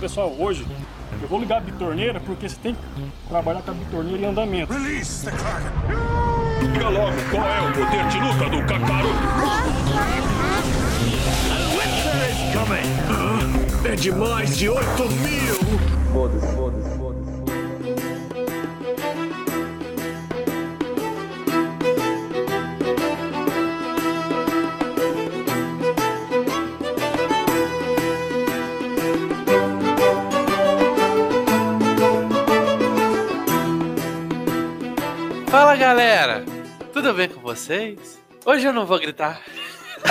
Pessoal, hoje eu vou ligar a bitorneira porque você tem que trabalhar com a bitorneira em andamento. Release the Kraken. Diga logo qual é o poder de luta do Kakaroto. É de mais de 8 mil. Foda-se, foda-se, galera, tudo bem com vocês? Hoje eu não vou gritar.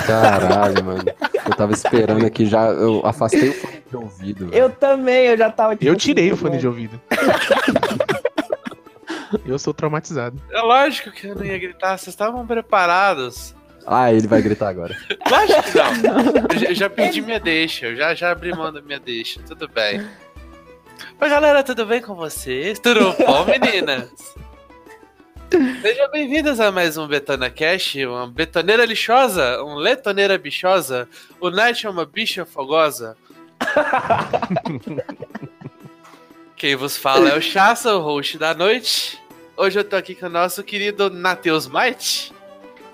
Caralho, mano. Eu tava esperando aqui já. Eu afastei o fone de ouvido. velho. Eu também, eu já tava Eu tirei o fone de ouvido. Eu sou traumatizado. É lógico que eu não ia gritar, vocês estavam preparados. Ah, ele vai gritar agora. Lógico que não. Eu já, eu já pedi minha deixa, eu já, já abri mão da minha deixa, tudo bem. Oi galera, tudo bem com vocês? Tudo bom, meninas? Sejam bem-vindas a mais um Betona Cash, uma betoneira lixosa, um letoneira bichosa, o Night é uma bicha fogosa. Quem vos fala é o Chassa, o host da noite. Hoje eu tô aqui com o nosso querido Nateus Might.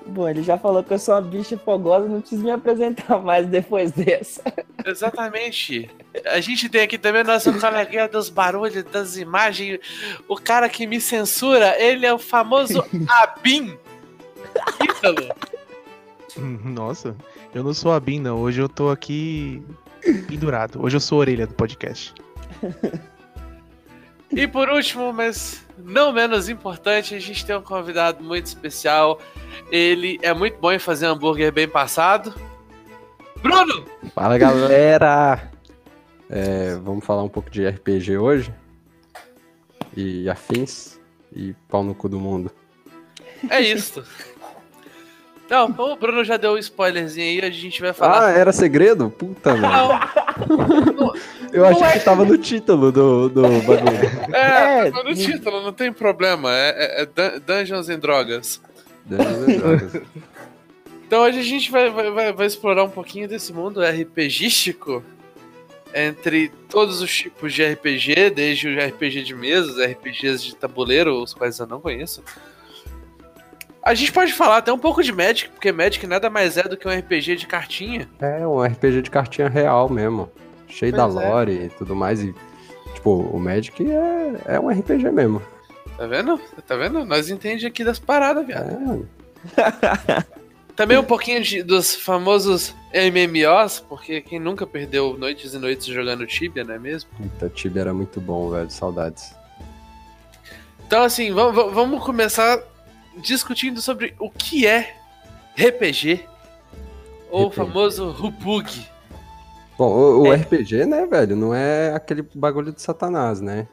Bom, ele já falou que eu sou uma bicha fogosa, não preciso me apresentar mais depois dessa. Exatamente. A gente tem aqui também o nosso coleguinha dos barulhos, das imagens, o cara que me censura, ele é o famoso Abin. Ítalo. Nossa, eu não sou a Bin, não. Hoje eu tô aqui pendurado. Hoje eu sou a orelha do podcast. E por último, mas não menos importante, a gente tem um convidado muito especial. Ele é muito bom em fazer hambúrguer bem passado. Bruno! Fala galera! É, vamos falar um pouco de RPG hoje. E afins. E pau no cu do mundo. É isso. Não, o Bruno já deu um spoilerzinho aí, a gente vai falar. Ah, era segredo? Puta, mano. Não, Eu achei que tava no título do, do bagulho. é, É, tá no título, não tem problema. É, é- é Dun- Dungeons and Drogas. Então hoje a gente vai, vai, vai, vai explorar um pouquinho desse mundo RPGístico entre todos os tipos de RPG, desde o RPG de mesa, os RPGs de tabuleiro, os quais eu não conheço. A gente pode falar até um pouco de Magic, porque Magic nada mais é do que um RPG de cartinha. É um RPG de cartinha real mesmo. Cheio Pois da é. lore e tudo mais. E, tipo, o Magic é, é um RPG mesmo. Tá vendo? Tá vendo? Nós entendemos aqui das paradas, viado. É, Também um pouquinho de- dos famosos MMOs, porque quem nunca perdeu noites e noites jogando Tibia, não é mesmo? puta, Tibia era muito bom, velho. Saudades. Então, assim, vamos, vamos começar discutindo sobre o que é RPG, ou o RPG. famoso Rupug. Bom, o, o É. RPG, né, velho, não é aquele bagulho de Satanás, né?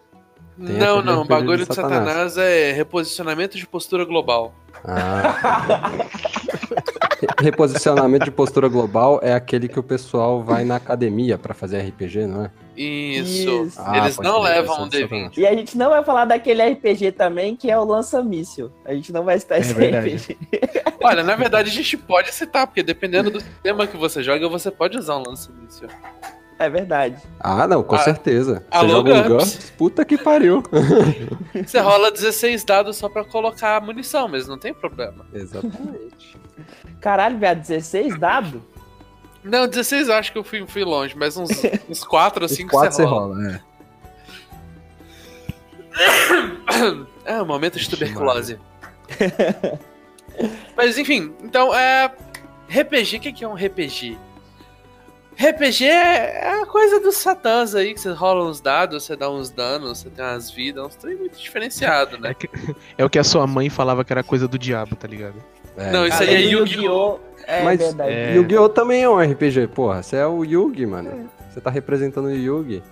Tem Não, não, o RPG bagulho de de Satanás é reposicionamento de postura global. Ah. Re- Reposicionamento de postura global é aquele que o pessoal vai na academia pra fazer RPG, não é? Isso. Isso. Ah, Eles não levam é um de Satanás. D20. E a gente não vai falar daquele RPG também, que é o lança-míssil. A gente não vai citar esse verdade. RPG. Olha, na verdade a gente pode citar, porque dependendo do sistema que você joga, você pode usar um lance-míssil. É verdade. Ah, não, com Ah, certeza. Você alô, joga um GURPS? Puta que pariu. Você rola 16 dados só pra colocar munição, mas não tem problema. Exatamente. Caralho, viado, 16 dado? Não, 16 eu acho que eu fui, fui longe, mas uns, uns 4 ou Os 5 quatro você você rola. rola, é. É, um momento de tuberculose. Mas enfim, então é. RPG, o que que é um RPG? RPG é a coisa dos satãs aí, que você rola uns dados, você dá uns danos, você tem umas vidas, uns trem muito diferenciado, né? É, que- é o que a sua mãe falava que era coisa do diabo, tá ligado? É. Não, isso aí é Yu-Gi-Oh! É Mas verdade. é- Yu-Gi-Oh! também é um RPG, porra. Você é o Yugi, mano. Você tá representando o Yugi.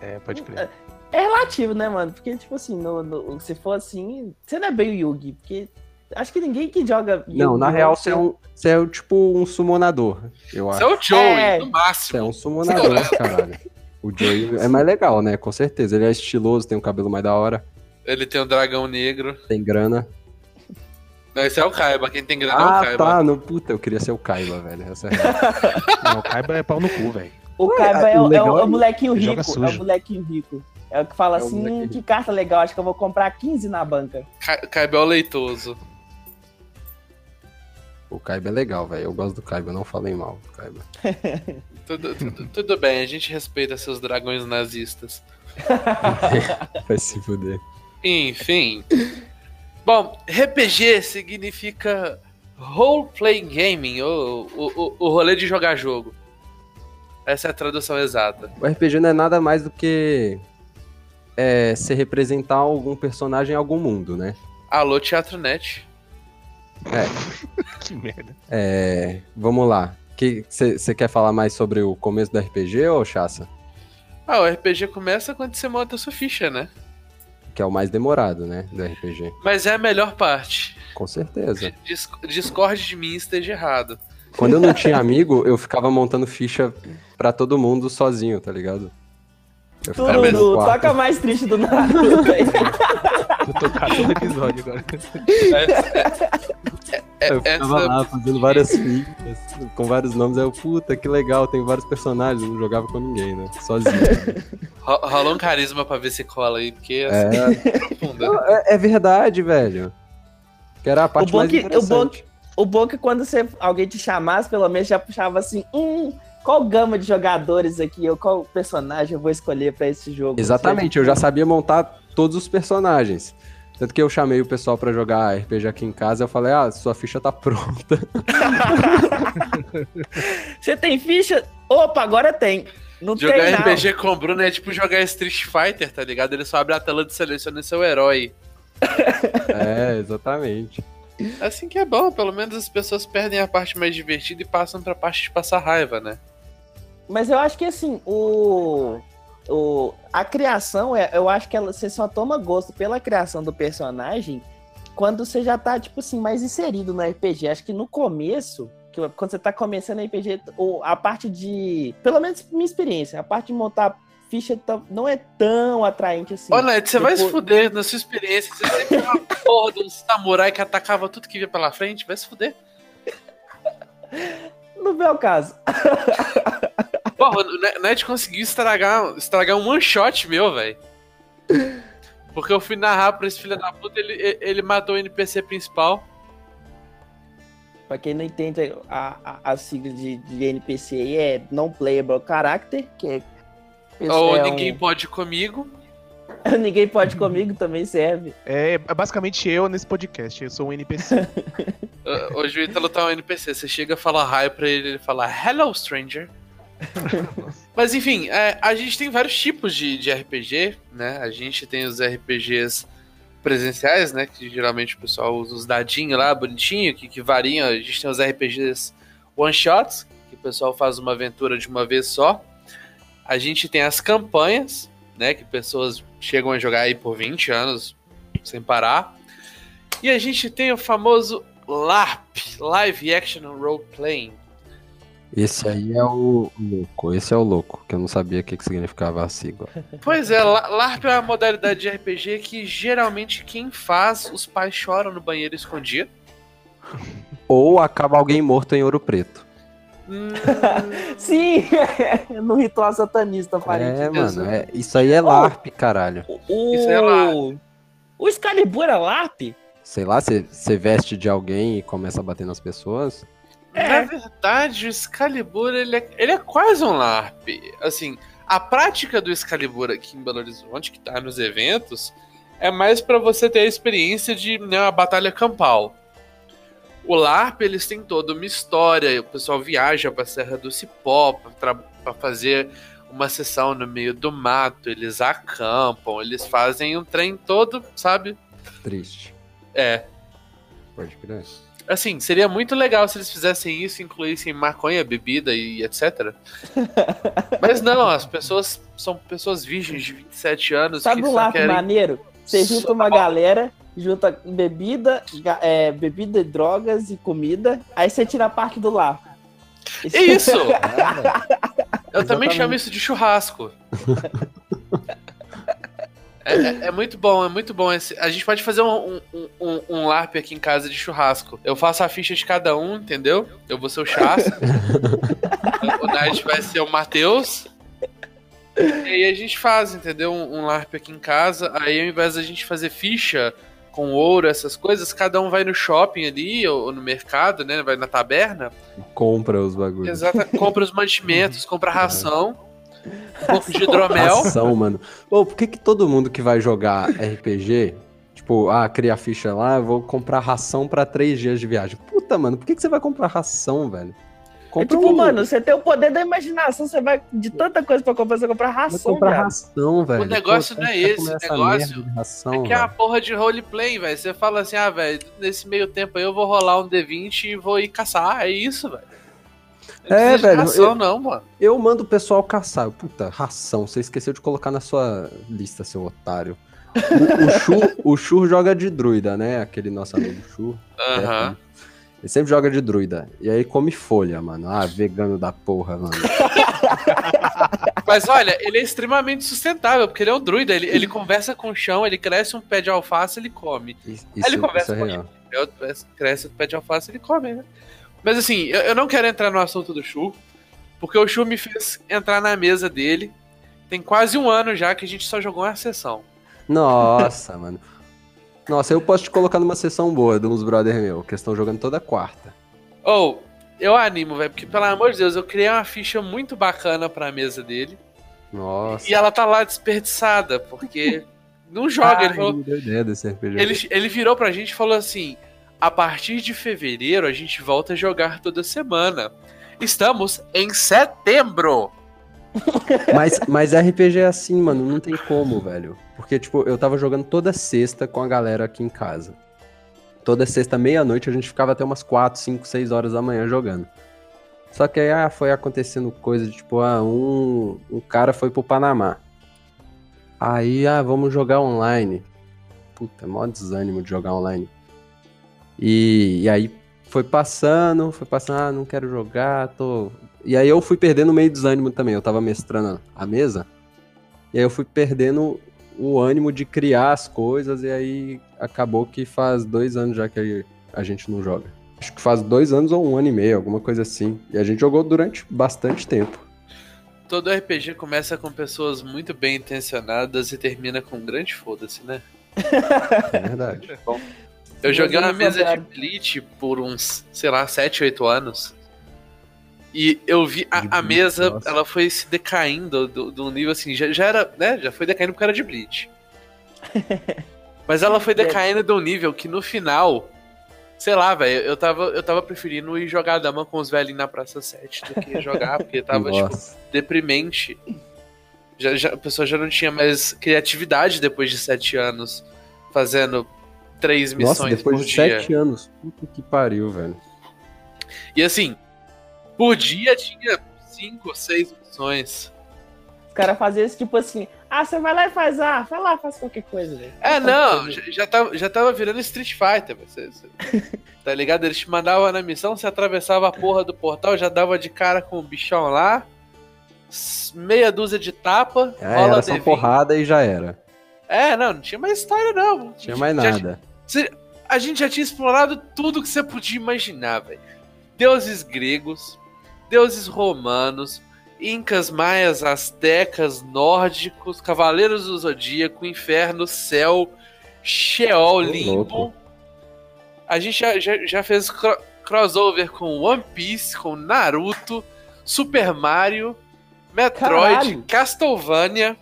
É, pode crer. É relativo, né, mano? Porque, tipo assim, no, no- se for assim, você não é bem o Yugi, porque acho que ninguém que joga Não, na real você é um. Você é o, tipo um summonador, eu Você acho. é o Joey, É. no Você é máximo. um summonador, caralho. O Joey é mais legal, né? Com certeza. Ele é estiloso, tem um cabelo mais da hora, Ele tem um dragão negro. tem grana. Não, esse é o Kaiba, quem tem grana é o Ah, Kaiba. tá. No, puta, eu queria ser o Kaiba, velho. Essa é. Não, o Kaiba é pau no cu, velho. O Kaiba é, o- é o, é o é- molequinho rico. É o molequinho rico. É o que fala É o assim, "Hum, que rico." carta legal, acho que eu vou comprar 15 na banca. Ca- Caibel leitoso. O Kaiba é legal, velho. Eu gosto do Kaiba, não falei mal do Kaiba. Tudo, tudo, tudo bem, a gente respeita seus dragões nazistas. Vai se fuder. Enfim. Bom, RPG significa Role Playing Gaming, ou o, o, rolê de jogar jogo. Essa é a tradução exata. O RPG não é nada mais do que é, se representar algum personagem em algum mundo, né? Alô, Teatro Net. Que merda. É, vamos lá. Você quer falar mais sobre o começo do RPG, ou Chassa? Ah, o RPG começa quando você monta a sua ficha, né? Que é o mais demorado, né? Do RPG. Mas é a melhor parte. Com certeza. Dis Discorde de mim esteja errado. Quando eu não tinha amigo, eu ficava montando ficha pra todo mundo sozinho, tá ligado? Tudo, toca mais triste do Naruto, velho. Vou tocar todo episódio agora. É, Eu ficava essa- lá fazendo várias fichas com vários nomes. Aí eu, puta, que legal, tem vários personagens. Não jogava com ninguém, né? Sozinho. ro- Rola um carisma pra ver se cola aí, porque essa É, é profunda. Não, é, é verdade, velho. Que era a parte bom mais que- o bom interessante. O bom é que quando você, alguém te chamasse, pelo menos já puxava assim, hum, qual gama de jogadores aqui, ou qual personagem eu vou escolher pra esse jogo? Exatamente, eu já sabia montar todos os personagens. Tanto que eu chamei o pessoal pra jogar RPG aqui em casa, eu falei, ah, sua ficha tá pronta. Você tem ficha? Opa, agora tem. Não Jogar tem, não. RPG com o Bruno é tipo jogar Street Fighter, tá ligado? Ele só abre a tela de seleciona seu herói. é, exatamente. Assim que é bom, pelo menos as pessoas perdem a parte mais divertida e passam pra parte de passar raiva, né? Mas eu acho que assim, o. o a criação, é, eu acho que ela, você só toma gosto pela criação do personagem quando você já tá, tipo assim, mais inserido no RPG. Acho que no começo, que quando você tá começando RPG, ou a parte de. Pelo menos minha experiência, a parte de montar ficha tá- não é tão atraente assim. Ned, você vai se Depois- fuder na sua experiência. Você sempre foi uma porra de um samurai que atacava tudo que via pela frente. Vai se fuder. No meu caso. Porra, o Ne- Ned conseguiu estragar, estragar um one shot meu, velho. Porque eu fui narrar pra esse filho da puta, ele, ele matou o NPC principal. Pra quem não entende, a, a, a sigla de, de NPC aí é Non-Playable Character, que é. Ou é ninguém um- pode comigo. ninguém pode comigo também serve. É, é basicamente eu nesse podcast. Eu sou um NPC. Hoje o Ítalo tá um NPC. Você chega, fala hi pra ele, ele fala hello, stranger. Mas enfim, é, a gente tem vários tipos de, de RPG, né? A gente tem os RPGs presenciais, né? Que geralmente o pessoal usa os dadinhos lá, bonitinho, que, que variam. A gente tem os RPGs one-shots, que o pessoal faz uma aventura de uma vez só. A gente tem as campanhas, né? Que pessoas chegam a jogar aí por 20 anos sem parar. E a gente tem o famoso LARP, Live Action Role Playing. Esse aí é o louco, esse é o louco, que eu não sabia o que, que significava a sigla. Pois é, La- LARP é uma modalidade de RPG que geralmente quem faz, os pais choram no banheiro escondido. Ou acaba alguém morto em ouro preto. Hum, Sim! no ritual satanista, É, aparentemente. mano, é- isso aí é LARP, caralho. O, Isso é lá. o Excalibur é LARP? Sei lá, você veste de alguém e começa a bater nas pessoas. Na verdade, o Excalibur ele é, ele é quase um LARP. Assim, a prática do Excalibur aqui em Belo Horizonte, que tá nos eventos, é mais pra você ter a experiência de né, uma batalha campal. O LARP, eles têm toda uma história, o pessoal viaja pra Serra do Cipó pra fazer uma sessão no meio do mato, eles acampam, eles fazem um trem todo, sabe? Triste. É, Pode crer. Assim, seria muito legal se eles fizessem isso, incluíssem maconha, bebida e etc. Mas não, as pessoas são pessoas virgens de 27 anos Sabe que um LARP querem... maneiro? Você junta uma galera, junta bebida, é, bebida, drogas e comida, aí você tira a parte do LARP. É isso! Eu também Exatamente. chamo isso de churrasco. É, é- é muito bom, é muito bom. Esse, a gente pode fazer um, um, um, um LARP aqui em casa de churrasco. Eu faço a ficha de cada um, entendeu? Eu vou ser o chasco. o Knight vai ser o Matheus. E aí a gente faz, entendeu? Um, um LARP aqui em casa. Aí ao invés da gente fazer ficha com ouro, essas coisas, cada um vai no shopping ali, ou, ou no mercado, né? Vai na taberna. Compra os bagulhos. Exata, compra os mantimentos, compra ração, um pouco de hidromel. Ração, mano. Ô, por que que todo mundo que vai jogar RPG, tipo, ah, cria ficha lá, eu vou comprar ração pra três dias de viagem. Puta, mano, por que que você vai comprar ração, velho? É tipo, um- mano, você tem o poder da imaginação, você vai de tanta coisa pra comprar, você comprar vai ração, comprar viado. ração, velho. negócio Pô, não é vai esse, o negócio ração, É que é a velho. porra de roleplay, velho. Você fala assim, ah, velho, nesse meio tempo aí eu vou rolar um D20 e vou ir caçar. É isso, velho. Não É, velho, Ração, eu- não, mano. Eu mando o pessoal caçar. Puta, ração. Você esqueceu de colocar na sua lista, seu otário. O, o, Chu, o joga de druida, né? Aquele nosso amigo Chu. Aham. Ele sempre joga de druida. E aí come folha, mano. Ah, vegano da porra, mano. Mas olha, ele é extremamente sustentável, porque ele é um druida. Ele, ele conversa com o chão, ele cresce um pé de alface ele come. Isso, ele conversa isso é com real. Eu- Cresce um pé de alface ele come, né? Mas assim, eu, eu não quero entrar no assunto do Chu, porque o Chu me fez entrar na mesa dele. Tem quase um ano já que a gente só jogou uma sessão. Nossa, mano. Nossa, eu posso te colocar numa sessão boa de uns brother meu, que estão jogando toda quarta. Ou, eu animo, velho, porque pelo amor de Deus, eu criei uma ficha muito bacana pra mesa dele. Nossa. E ela tá lá desperdiçada, porque não joga. ele, falou, ideia desse RPG. ele, ele virou pra gente e falou assim: a partir de fevereiro a gente volta a jogar toda semana. Estamos em setembro. Mas, mas RPG é assim, mano, não tem como, velho. Porque, tipo, eu tava jogando toda sexta com a galera aqui em casa. Toda sexta, meia-noite, a gente ficava até umas 4, 5, 6 horas da manhã jogando. Só que aí ah, foi acontecendo coisa de, tipo, ah, um, um cara foi pro Panamá. Aí, ah, vamos jogar online. Puta, mó desânimo de jogar online. E, e aí foi passando, foi passando, ah, não quero jogar, tô. E aí eu fui perdendo meio desânimo também. Eu tava mestrando a mesa. E aí eu fui perdendo o ânimo de criar as coisas. E aí acabou que faz dois anos já que a gente não joga. Acho que faz dois anos ou um ano e meio, alguma coisa assim. E a gente jogou durante bastante tempo. Todo RPG começa com pessoas muito bem intencionadas e termina com um grande foda-se, né? É verdade. Eu joguei uma Meus mesa de Bleach por uns, sei lá, 7, 8 anos. E eu vi a, a mesa, nossa. ela foi se decaindo do, do nível assim, já, já era, né? Já foi decaindo porque era de Bleach. Mas ela foi decaindo de um nível que no final, sei lá, velho, eu tava, eu tava preferindo ir jogar dama com os velhinhos na Praça 7 do que jogar, porque tava, tipo, deprimente. Já, já, a pessoa já não tinha mais criatividade depois de sete anos fazendo três missões Nossa, depois por de dia. sete anos. Puta que pariu, velho. E assim, por dia tinha cinco, seis missões. Os caras faziam isso tipo assim, ah, você vai lá e faz, ah, vai lá, faz qualquer coisa, velho. É, não, já, já, tava, já tava virando Street Fighter. Você, você- tá ligado? Eles te mandavam na missão, você atravessava a porra do portal, já dava de cara com o bichão lá. Meia dúzia de tapa, Ah, rola era só D20. porrada e já era. É, não, não tinha mais história, não. Não tinha mais Já- nada. A gente já tinha explorado tudo que você podia imaginar, velho. Deuses gregos, deuses romanos, incas, maias, astecas, nórdicos, cavaleiros do zodíaco, inferno, céu, Sheol, limbo. A gente já, já, já fez cro- crossover com One Piece, com Naruto, Super Mario, Metroid, Caralho. Castlevania.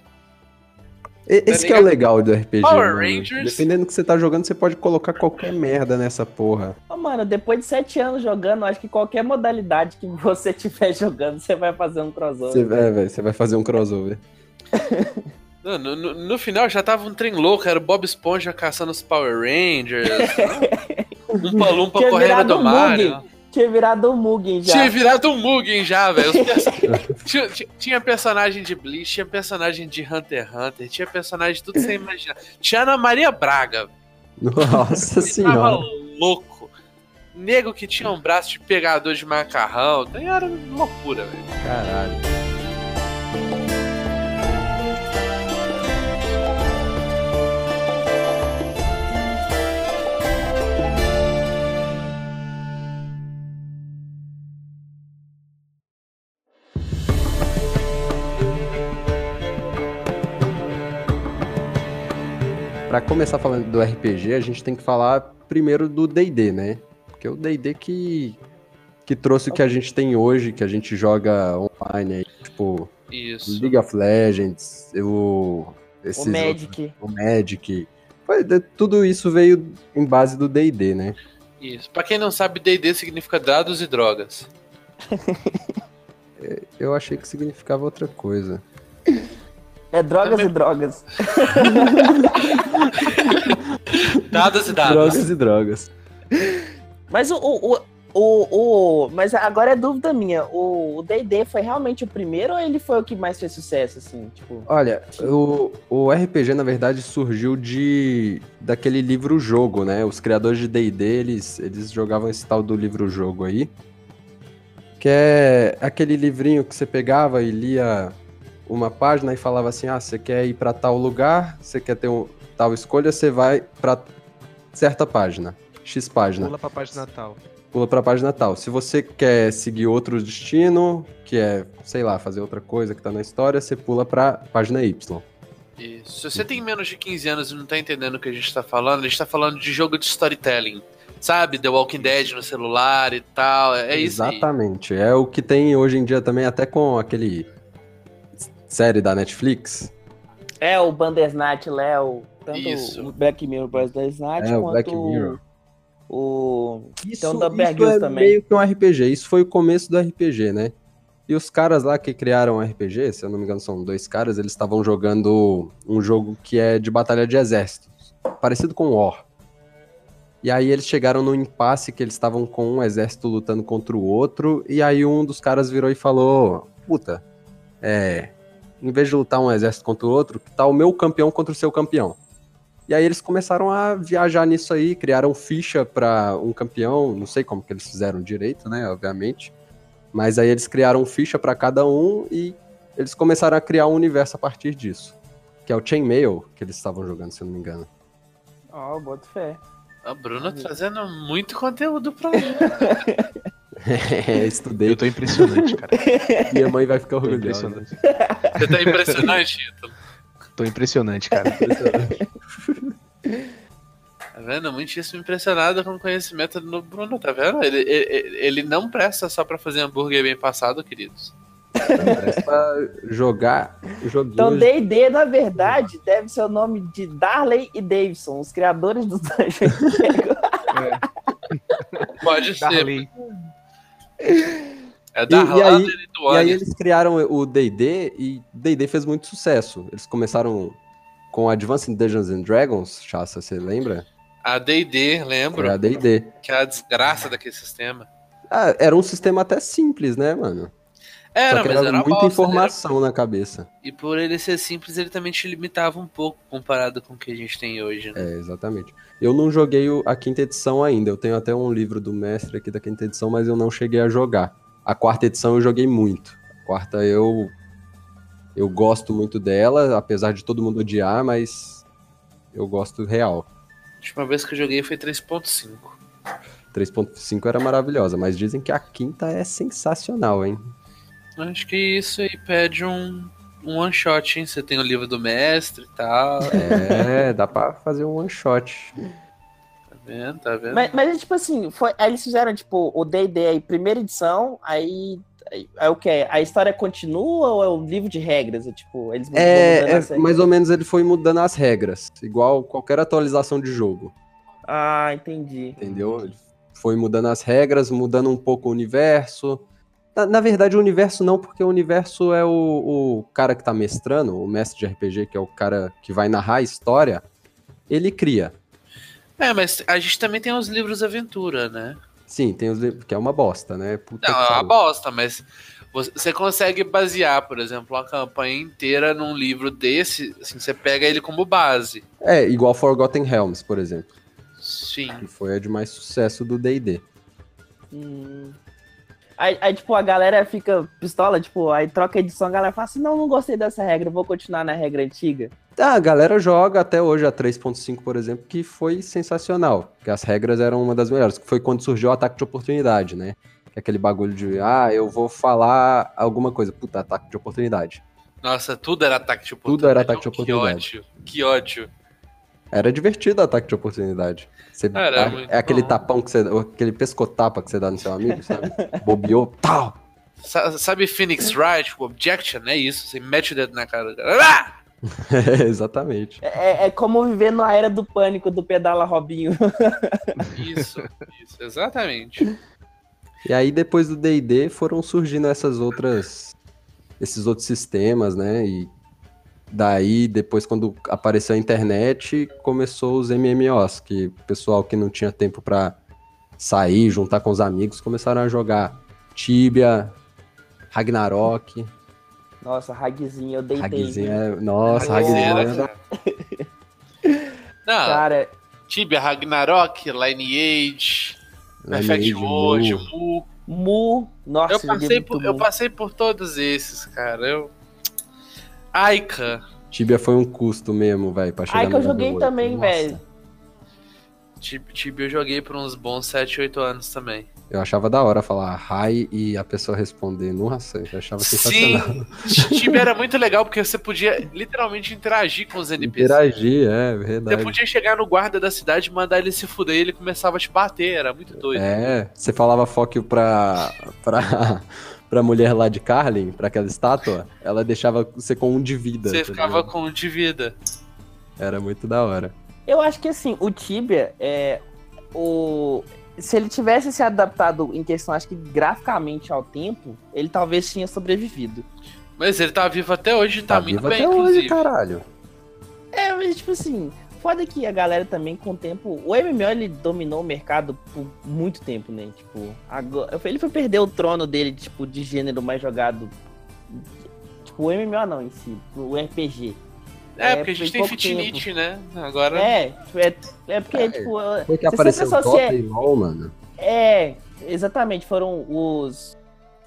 E- Esse que é o legal do RPG. Power mano. Rangers. Dependendo do que você tá jogando, você pode colocar qualquer merda nessa porra. Ô, mano, depois de sete anos jogando, acho que qualquer modalidade que você estiver jogando, você vai fazer um crossover. Você, é, velho, você vai fazer um crossover. No, no, no- final já tava um trem louco, era o Bob Esponja caçando os Power Rangers, um palumpa correndo do um Mario. Mugen. Tinha virado um Mugen já. Tinha virado um Mugen já, velho. Tinha, tinha- personagem de Bleach, tinha personagem de Hunter x Hunter, tinha personagem de tudo que você imagina. Tinha Ana Maria Braga, Nossa que tava senhora. louco. Nego que tinha um braço de pegador de macarrão. Então era loucura, velho. Caralho. Pra começar falando do RPG, a gente tem que falar primeiro do D&D, né? Porque é o D&D que que trouxe o que a gente tem hoje, que a gente joga online aí, tipo Isso. League of Legends, o esses O outros- Magic. o Magic. Foi- de- tudo isso veio em base do D&D, né? Isso. Pra quem não sabe, D&D significa dados e drogas. Eu achei que significava outra coisa. É drogas Também- e drogas. Dados e dados. Drogas e drogas. Mas o, o, o, o, o- Mas agora é dúvida minha. O D&D foi realmente o primeiro ou ele foi o que mais fez sucesso, assim? Tipo. Olha, o, o RPG, na verdade, surgiu de daquele livro-jogo, né? Os criadores de D&D, eles, eles jogavam esse tal do livro-jogo aí. Que é aquele livrinho que você pegava e lia uma página e falava assim, ah, você quer ir pra tal lugar, você quer ter um, tal escolha, você vai pra certa página, X página Pula pra página Natal. pula pra página tal. Se você quer seguir outro destino, que é, sei lá, fazer outra coisa que tá na história, você pula pra página Y. Isso. Se você tem menos de 15 anos e não tá entendendo o que a gente tá falando, a gente tá falando de jogo de storytelling. Sabe? The Walking Dead no celular e tal. É isso aí. Exatamente. É o que tem hoje em dia também, até com aquele série da Netflix. É o Bandersnatch, Léo. Tanto Isso. o Black Mirror Bandersnatch É, o quanto Black Mirror. o. Isso, da Bear isso é também. meio que um RPG. Isso foi o começo do RPG, né? E os caras lá que criaram o RPG, se eu não me engano são dois caras, eles estavam jogando um jogo que é de batalha de exércitos, parecido com War. E aí eles chegaram no impasse que eles estavam com um exército lutando contra o outro, e aí um dos caras virou e falou: Puta, é. Em vez de lutar um exército contra o outro, que tal o meu campeão contra o seu campeão? E aí eles começaram a viajar nisso aí, criaram ficha pra um campeão, não sei como que eles fizeram direito, né, obviamente. Mas aí eles criaram ficha pra cada um e eles começaram a criar um universo a partir disso. Que é o Chainmail que eles estavam jogando, se eu não me engano. Ó, boto fé. A Bruna trazendo muito conteúdo pra gente. É, estudei. Eu tô impressionante, cara. Minha mãe vai ficar orgulhosa. impressionante. Você tá impressionante, Ítalo? Tô impressionante, cara. Tá vendo? Muitíssimo impressionado com o conhecimento do Bruno, tá vendo? Ele, ele, ele não presta só pra fazer hambúrguer bem passado, queridos. Parece pra jogar joguinho. Então, D&D, na verdade, deve ser o nome de Darley e Davidson, os criadores do Dungeon Pode ser. Darley. É da E- e aí- e E aí eles criaram o D&D e D&D fez muito sucesso. Eles começaram com Advanced Dungeons and Dragons, Chassa, você lembra? A D&D, lembro, Era D&D. que é a desgraça daquele sistema. Ah, era um sistema até simples, né, mano? Era, Só que mas era era muita bosta, informação na cabeça. né? E por ele ser simples, ele também te limitava um pouco comparado com o que a gente tem hoje, né? É, exatamente. Eu não joguei a quinta edição ainda. Eu tenho até um livro do mestre aqui da quinta edição, mas eu não cheguei a jogar. A quarta edição eu joguei muito. A quarta eu eu gosto muito dela, apesar de todo mundo odiar, mas eu gosto real. A última vez que eu joguei foi 3.5. 3.5 era maravilhosa, mas dizem que a quinta é sensacional, hein? Acho que isso aí pede um, um one shot, hein? Você tem o livro do mestre e tal. É, dá pra fazer um one shot. Tá vendo? Tá vendo? Mas, mas é tipo assim, foi, aí eles fizeram, tipo, o D&D aí, primeira edição, aí, aí o que? A história continua ou é o livro de regras? É, tipo, eles É, é, regras? mais ou menos ele foi mudando as regras, igual qualquer atualização de jogo. Ah, entendi. entendeu? Ele foi mudando as regras, mudando um pouco o universo. Na, na verdade, o universo não, porque o universo é o, o cara que tá mestrando, o mestre de RPG, que é o cara que vai narrar a história, ele cria. É, mas a gente também tem os livros aventura, né? Sim, tem os livros, que é uma bosta, né? Puta Não, é uma bosta, mas você- você consegue basear, por exemplo, uma campanha inteira num livro desse, assim, você pega ele como base. É, igual Forgotten Realms, por exemplo, Sim. que foi a de mais sucesso do D&D. Hum. Aí, aí, tipo, a galera fica pistola, tipo, aí troca a edição, a galera fala assim, não, não gostei dessa regra, vou continuar na regra antiga. Ah, a galera joga até hoje a 3.5, por exemplo, que foi sensacional. Que as regras eram uma das melhores. Que foi quando surgiu o ataque de oportunidade, né? Que é aquele bagulho de, ah, eu vou falar alguma coisa. Puta, ataque de oportunidade. Nossa, tudo era ataque de oportunidade. Tudo era ataque de Que oportunidade. ódio, que ódio. Era divertido o ataque de oportunidade. Você, Era muito é aquele bom. tapão que você. aquele pescotapa que você dá no seu amigo, sabe? Bobeou, tal! Sa- Sabe Phoenix Wright, o Objection? É isso. Você mete o dedo na cara do cara. Ah! É, exatamente. É, é como viver na era do pânico do pedala Robinho. Isso, isso, exatamente. E aí, depois do DD, foram surgindo essas outras. esses outros sistemas, né? E daí, depois, quando apareceu a internet, começou os MMOs, que o pessoal que não tinha tempo pra sair, juntar com os amigos, começaram a jogar Tibia, Ragnarok. Nossa, Ragzinho, eu deitei. Ragzinho é. Nossa, Ragzinho é. cara. Não, Cara, Tibia, Ragnarok, Lineage, Perfect Lineage, World, Mu. Mu. Nossa, Eu joguei passei, por, eu passei por todos esses, cara. Eu. Aika. Tibia foi um custo mesmo, velho, pra chegar Ai, que no eu joguei oito. também, Nossa. velho. Tib- Tibia eu joguei por uns bons 7, 8 anos também. Eu achava da hora falar hi e a pessoa responder. Nossa, eu achava sensacional. Sim, Tibia era muito legal porque você podia literalmente interagir com os NPCs. Interagir, é Você verdade. podia chegar no guarda da cidade, mandar ele se fuder e ele começava a te bater, era muito doido. É, você falava foco pra, pra, pra mulher lá de Carlin, pra aquela estátua, ela deixava você com um de vida. Você tá ficava ligado? com um de vida. Era muito da hora. Eu acho que assim, o Tibia é o se ele tivesse se adaptado em questão, acho que graficamente ao tempo, ele talvez tinha sobrevivido. Mas ele tá vivo até hoje, tá, Tá muito vivo bem, até inclusive. hoje, caralho. É, mas tipo assim, foda que a galera também com o tempo, o MMO ele dominou o mercado por muito tempo, né? Tipo, agora, ele foi perder o trono dele, tipo, de gênero mais jogado. Tipo, o MMO não em si, o RPG. É, É, porque a gente tem Fitnite, né? Agora. É, tipo, é, é porque, É, tipo, Foi que apareceu sempre Dota associa- e LOL, mano. É, exatamente, foram os.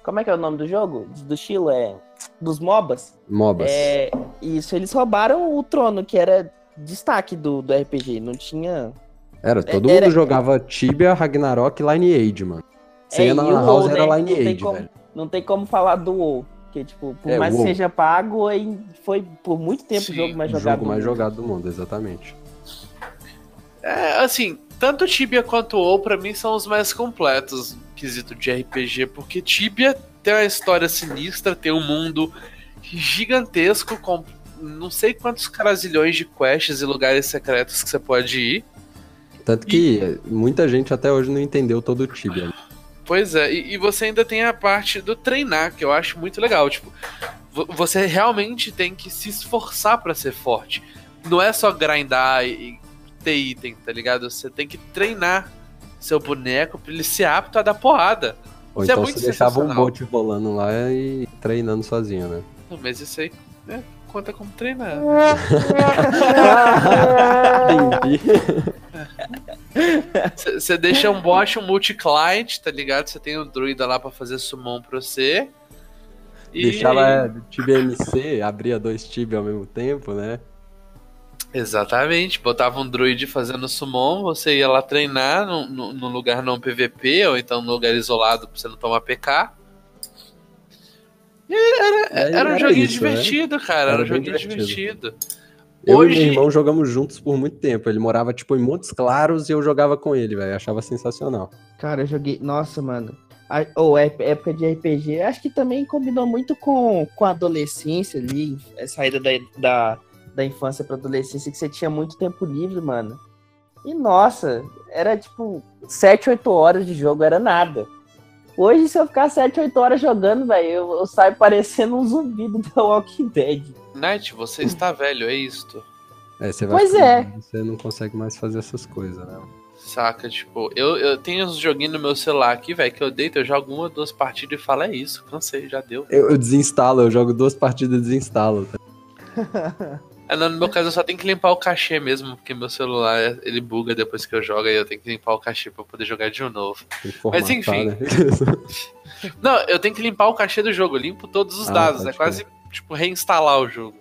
Como é que é o nome do jogo? Do estilo? É. Dos MOBAs. MOBAs. É. Isso, eles roubaram o trono, que era destaque do, do RPG. Não tinha. Era, todo era- mundo jogava Tibia, Ragnarok e Lineage, mano. Você É, ia na e o House, era né? Não Lineage, como- velho. Não tem como falar do WoW. Porque, tipo, por É, mais que WoW. seja pago, aí foi por muito tempo Sim, o jogo mais O jogado. jogo mais do mundo. jogado do mundo, exatamente. É, assim, tanto Tibia quanto o WoW pra mim são os mais completos no quesito de RPG, porque Tibia tem uma história sinistra, tem um mundo gigantesco com não sei quantos carazilhões de quests e lugares secretos que você pode ir. Tanto que muita gente até hoje não entendeu todo o Tibia. Pois é, e, e você ainda tem a parte do treinar, que eu acho muito legal. Tipo, vo- você realmente tem que se esforçar pra ser forte. Não é só grindar e, e ter item, tá ligado? Você tem que treinar seu boneco pra ele ser apto a dar porrada. Ou Isso é então muito você deixava um sensacional. bot rolando lá e treinando sozinho, né? Não, Mas isso aí né, conta como treinar. Entendi. Você deixa um bot, um multi-client, tá ligado? Você tem um druida lá pra fazer summon pra você. E... Deixava Tibia MC, abria dois Tibia ao mesmo tempo, né? Exatamente, botava um druid fazendo summon, você ia lá treinar num lugar não PVP, ou então num lugar isolado pra você não tomar PK. Era, É, era um era joguinho isso, né? divertido, cara. Era, Era um joguinho divertido. divertido. Eu Hoje- e meu irmão jogamos juntos por muito tempo. Ele morava, tipo, em Montes Claros e eu jogava com ele, velho. Achava sensacional. Cara, eu joguei. Nossa, mano. A- Ou é época de RPG, acho que também combinou muito com, com a adolescência ali, a saída da, da, da infância pra adolescência, que você tinha muito tempo livre, mano. E nossa, era tipo 7, 8 horas de jogo, era nada. Hoje, se eu ficar 7, 8 horas jogando, velho, eu, eu saio parecendo um zumbi do The Walking Dead. Knight, você está velho, é isto. É, você vai Pois ficando é. Você não consegue mais fazer essas coisas, né? Saca, tipo, eu, eu tenho uns joguinhos no meu celular aqui, velho, que eu deito, eu jogo uma, duas partidas e falo, é isso, cansei, já deu. Eu, eu desinstalo, eu jogo duas partidas e desinstalo. tá? É, não, no meu caso eu só tenho que limpar o cachê mesmo, porque meu celular ele buga depois que eu jogo e eu tenho que limpar o cachê pra eu poder jogar de novo. Mas enfim. né? Não, eu tenho que limpar o cachê do jogo, eu limpo todos os Ah, dados, é quase tipo reinstalar o jogo.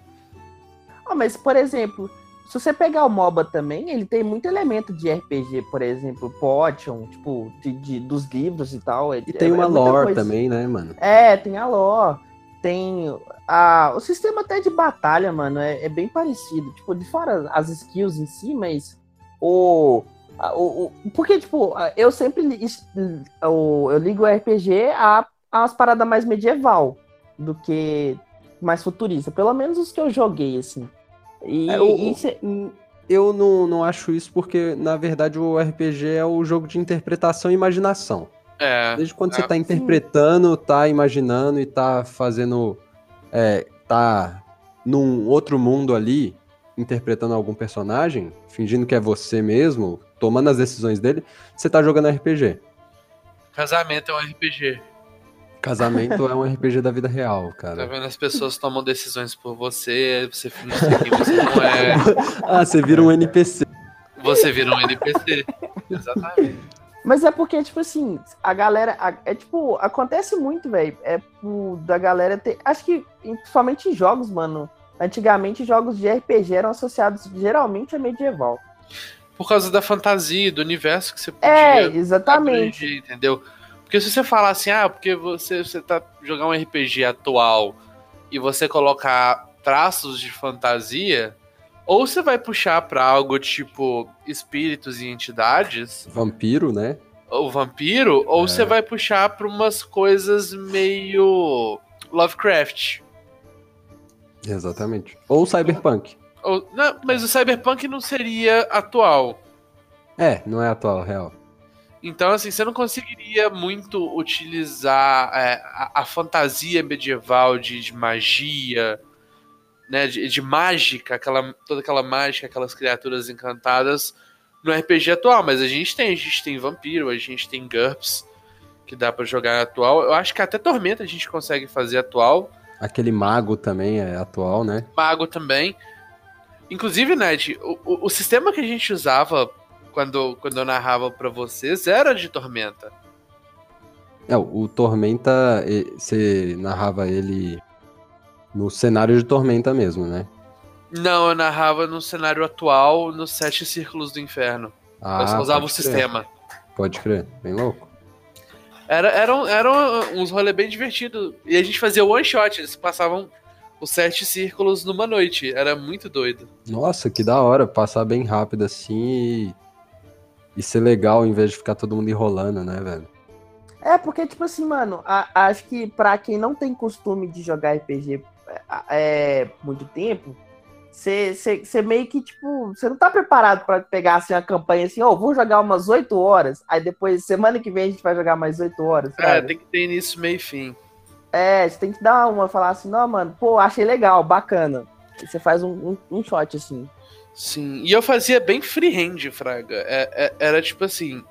Ah, mas, por exemplo, se você pegar o MOBA também, ele tem muito elemento de RPG, por exemplo, Potion, tipo, de, de- dos livros e tal. é- E tem é- uma é lore coisa. também, né, mano? É, tem a lore. Tem a, o sistema até de batalha, mano, é, é bem parecido. Tipo, de fora as skills em si, mas o. a- o, o- porque, tipo, eu sempre li- o- eu ligo o RPG a, a umas paradas mais medieval do que mais futurista. Pelo menos os que eu joguei, assim. E, É, o- e cê- Eu não, não acho isso porque, na verdade, o RPG é o jogo de interpretação e imaginação. É. Desde quando você Ah, tá interpretando, tá imaginando e tá fazendo. É, tá num outro mundo ali, interpretando algum personagem, fingindo que é você mesmo, tomando as decisões dele, você tá jogando RPG. Casamento é um RPG. Casamento é um RPG da vida real, Tá cara. vendo? As pessoas tomam decisões por você, você finge que você não é. Ah, você vira um NPC. Você vira um NPC. Exatamente. Mas é porque, tipo assim, a galera. a- é tipo, acontece muito, velho. É pro- da galera ter. Acho que, principalmente em jogos, mano. Antigamente, jogos de RPG eram associados geralmente a medieval. Por causa da fantasia, do universo que você podia É, exatamente. abranger, entendeu? Porque se você falar assim, ah, porque você, você tá jogando um RPG atual e você colocar traços de fantasia, ou você vai puxar pra algo tipo espíritos e entidades, Vampiro, né? ou vampiro, ou É. você vai puxar pra umas coisas meio Lovecraft. Exatamente. Ou Cyberpunk. Ou, não, mas o Cyberpunk não seria atual. É, não é atual, real. Então, assim, você não conseguiria muito utilizar é, a, a fantasia medieval de, de magia, né? De, de mágica, aquela, toda aquela mágica, aquelas criaturas encantadas no RPG atual. Mas a gente tem, a gente tem vampiro, a gente tem GURPS, que dá pra jogar atual. Eu acho que até Tormenta a gente consegue fazer atual. Aquele mago também é atual, né? Mago também. Inclusive, Ned, o, o, o sistema que a gente usava quando, quando eu narrava pra vocês era de Tormenta. É, o Tormenta, você narrava ele no cenário de Tormenta mesmo, né? Não, eu narrava no cenário atual, nos Sete Círculos do Inferno. Ah, eu só usava o crer. sistema. Pode crer, bem louco. Era, eram, eram uns rolê bem divertidos. E a gente fazia one shot, eles passavam os sete círculos numa noite. Era muito doido. Nossa, que da hora, passar bem rápido assim e, e ser legal em vez de ficar todo mundo enrolando, né, velho? É, porque, tipo assim, mano, a- acho que pra quem não tem costume de jogar RPG é, é, muito tempo, você meio que, tipo, você não tá preparado pra pegar assim uma campanha assim, ó, vou jogar umas 8 horas, aí depois, semana que vem a gente vai jogar mais 8 horas, É, sabe? tem que ter início, meio e fim. É, você tem que dar uma, falar assim, não, mano, pô, achei legal, bacana. E você faz um, um, um shot, assim. Sim. E eu fazia bem freehand, Fraga. É- é- era tipo assim.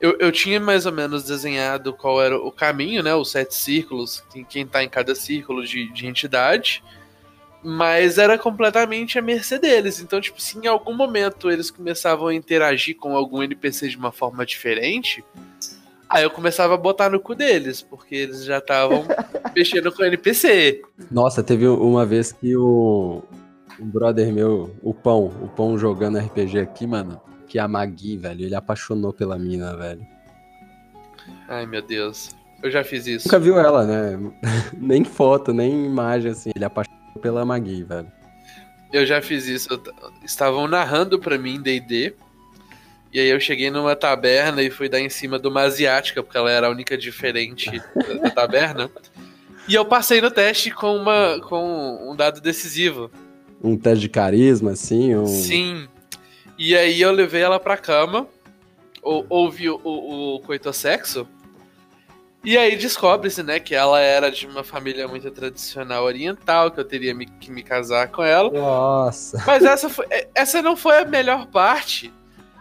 Eu, eu tinha mais ou menos desenhado qual era o caminho, né? Os sete círculos, quem, quem tá em cada círculo de, de entidade. Mas era completamente a mercê deles. Então, tipo, se em algum momento eles começavam a interagir com algum NPC de uma forma diferente, aí eu começava a botar no cu deles, porque eles já estavam mexendo com o NPC. Nossa, teve uma vez que o um brother meu, o Pão, o Pão jogando RPG aqui, mano, que a Magui, velho, ele apaixonou pela mina, velho. Ai, meu Deus. Eu já fiz isso. Nunca viu ela, né? nem foto, nem imagem, assim. Ele apaixonou pela Magui, velho. Eu já fiz isso. Estavam narrando pra mim D&D. E aí eu cheguei numa taberna e fui dar em cima de uma asiática, porque ela era a única diferente da, da taberna. E eu passei no teste com, uma, com um dado decisivo. Um teste de carisma, assim, um... Sim. E aí eu levei ela pra cama, ou, houve o, o, o coitossexo, e aí descobre-se, né, que ela era de uma família muito tradicional oriental, que eu teria me- que me casar com ela. Nossa. Mas essa, foi, é- essa não foi a melhor parte.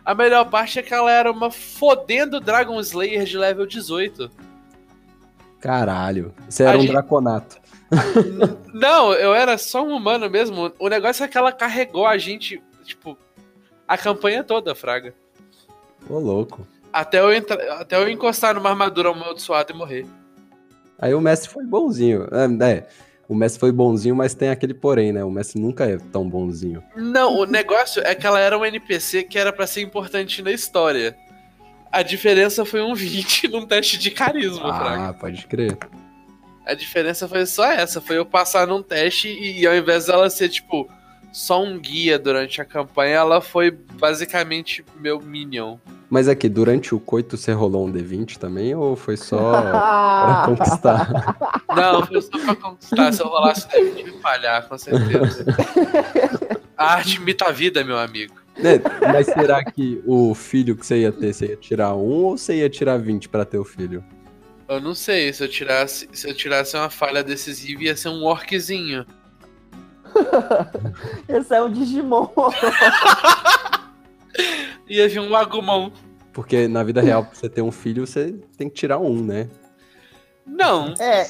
A melhor parte é que ela era uma fodendo Dragon Slayer de level 18. Caralho. Você era A um gente- draconato. Não, eu era só um humano mesmo. O negócio é que ela carregou a gente, tipo, a campanha toda, Fraga. Ô, louco. Até eu, entra... Até eu encostar numa armadura amaldiçoada e morrer. Aí o mestre foi bonzinho. É, é, o mestre foi bonzinho, mas tem aquele porém, né? O mestre nunca é tão bonzinho. Não, o negócio é que ela era um NPC que era pra ser importante na história. A diferença foi um 20 num teste de carisma, Fraga. Ah, pode crer. A diferença foi só essa, foi eu passar num teste e, e ao invés dela ser, tipo, só um guia durante a campanha, ela foi basicamente meu minion. Mas aqui, durante o coito você rolou um D20 também ou foi só pra conquistar? Não, foi só pra conquistar. Se eu rolasse deve me falhar, com certeza. A arte imita a vida, meu amigo. Né, Mas será que o filho que você ia ter, você ia tirar um ou você ia tirar 20 pra ter o filho? Eu não sei, se eu tirasse, se eu tirasse uma falha decisiva, ia ser um orquezinho. Esse é um Digimon. Ia vir um agumon. Porque na vida real, pra você ter um filho, você tem que tirar um, né? Não. É.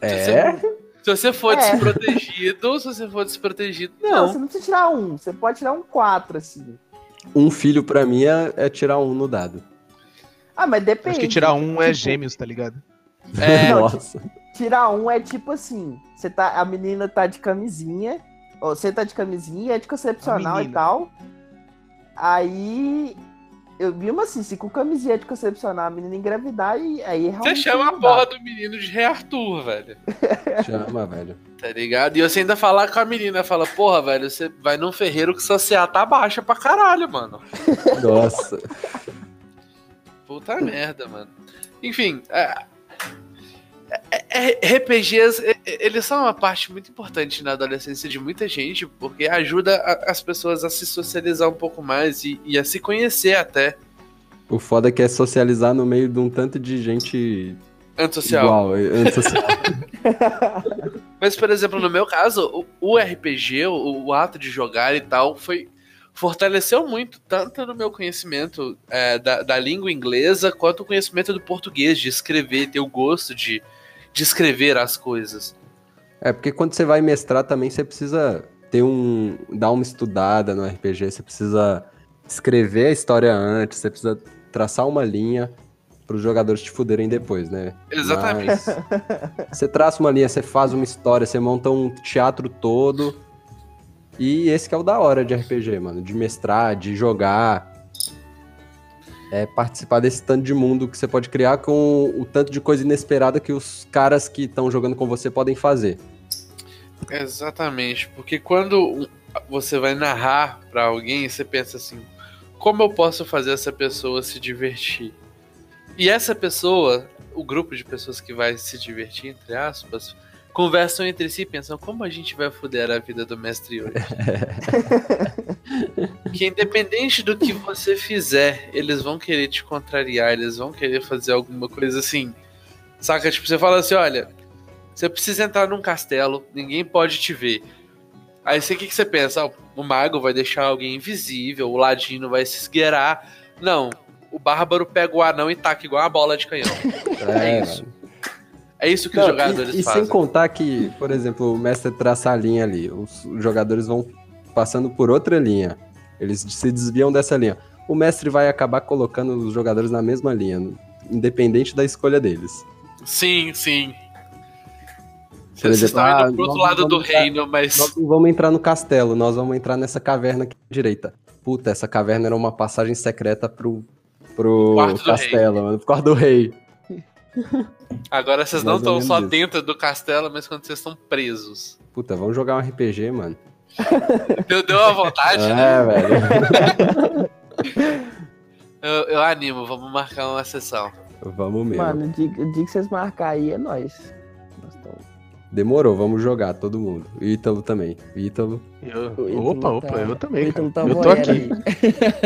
É? Se você for É. desprotegido, se você for desprotegido, Não, não. você não precisa tirar um. Você pode tirar um 4, assim. Um filho pra mim é, é tirar um no dado. Ah, mas depende. Acho que tirar um é Tipo, gêmeos, tá ligado? É, Nossa. Tirar um é tipo assim: você tá, a menina tá de camisinha, ou você tá de camisinha, é anticoncepcional A e tal. Aí. Eu vi uma assim, se com camisinha anticoncepcional a menina engravidar, e aí você realmente chama a porra do menino de Rei Arthur, velho. Chama, velho. Tá ligado? E você ainda falar com a menina, fala, porra, velho, você vai num ferreiro que sua CA tá baixa pra caralho, mano. Nossa. Puta merda, mano. Enfim, é- RPGs, é- é- eles são uma parte muito importante na adolescência de muita gente, porque ajuda a- as pessoas a se socializar um pouco mais e, e a se conhecer até. O foda é que é socializar no meio de um tanto de gente Antissocial. igual. Antissocial. Mas, por exemplo, no meu caso, o, o RPG, o, o ato de jogar e tal, foi. Fortaleceu muito, tanto no meu conhecimento é, da, da língua inglesa, quanto o conhecimento do português, de escrever, ter o gosto de, de escrever as coisas. É, porque quando você vai mestrar também, você precisa ter um. dar uma estudada no RPG, você precisa escrever a história antes, você precisa traçar uma linha para os jogadores te fuderem depois, né? Exatamente. Mas você traça uma linha, você faz uma história, você monta um teatro todo. E esse que é o da hora de RPG, mano. De mestrar, de jogar. É participar desse tanto de mundo que você pode criar com o tanto de coisa inesperada que os caras que estão jogando com você podem fazer. Exatamente, porque quando você vai narrar pra alguém, você pensa assim: como eu posso fazer essa pessoa se divertir? E essa pessoa, o grupo de pessoas que vai se divertir, entre aspas, conversam entre si e pensam: como a gente vai foder a vida do mestre hoje? que independente do que você fizer, eles vão querer te contrariar, eles vão querer fazer alguma coisa assim. Saca? Tipo, você fala assim: olha, você precisa entrar num castelo, ninguém pode te ver. Aí você o que, que você pensa? Ah, o mago vai deixar alguém invisível, o ladino vai se esgueirar. Não, o bárbaro pega o anão e taca igual uma bola de canhão. É isso. É isso que Não, os jogadores e, e fazem. sem contar que, por exemplo, o mestre traça a linha ali, os jogadores vão passando por outra linha. Eles se desviam dessa linha. O mestre vai acabar colocando os jogadores na mesma linha, independente da escolha deles. Sim, sim. Por Vocês exemplo, estão ah, indo pro outro lado do vamos entrar- reino, mas. Nós não vamos entrar no castelo, nós vamos entrar nessa caverna aqui à direita. Puta, essa caverna era uma passagem secreta pro, pro Quarto do castelo, mano, pro quarto do rei. Agora vocês não Mais ou estão só isso. dentro do castelo, mas quando vocês estão presos. Puta, vamos jogar um RPG, mano. Deu, deu uma vontade, né? É, velho. Eu, eu animo, vamos marcar uma sessão. vamos mesmo. Mano, o dia, o dia que vocês marcar aí é nóis. Nós Demorou, vamos jogar, todo mundo. O Ítalo também. O Ítalo. Eu- O Ítalo opa, opa, tá- eu o também, tá eu tô aqui.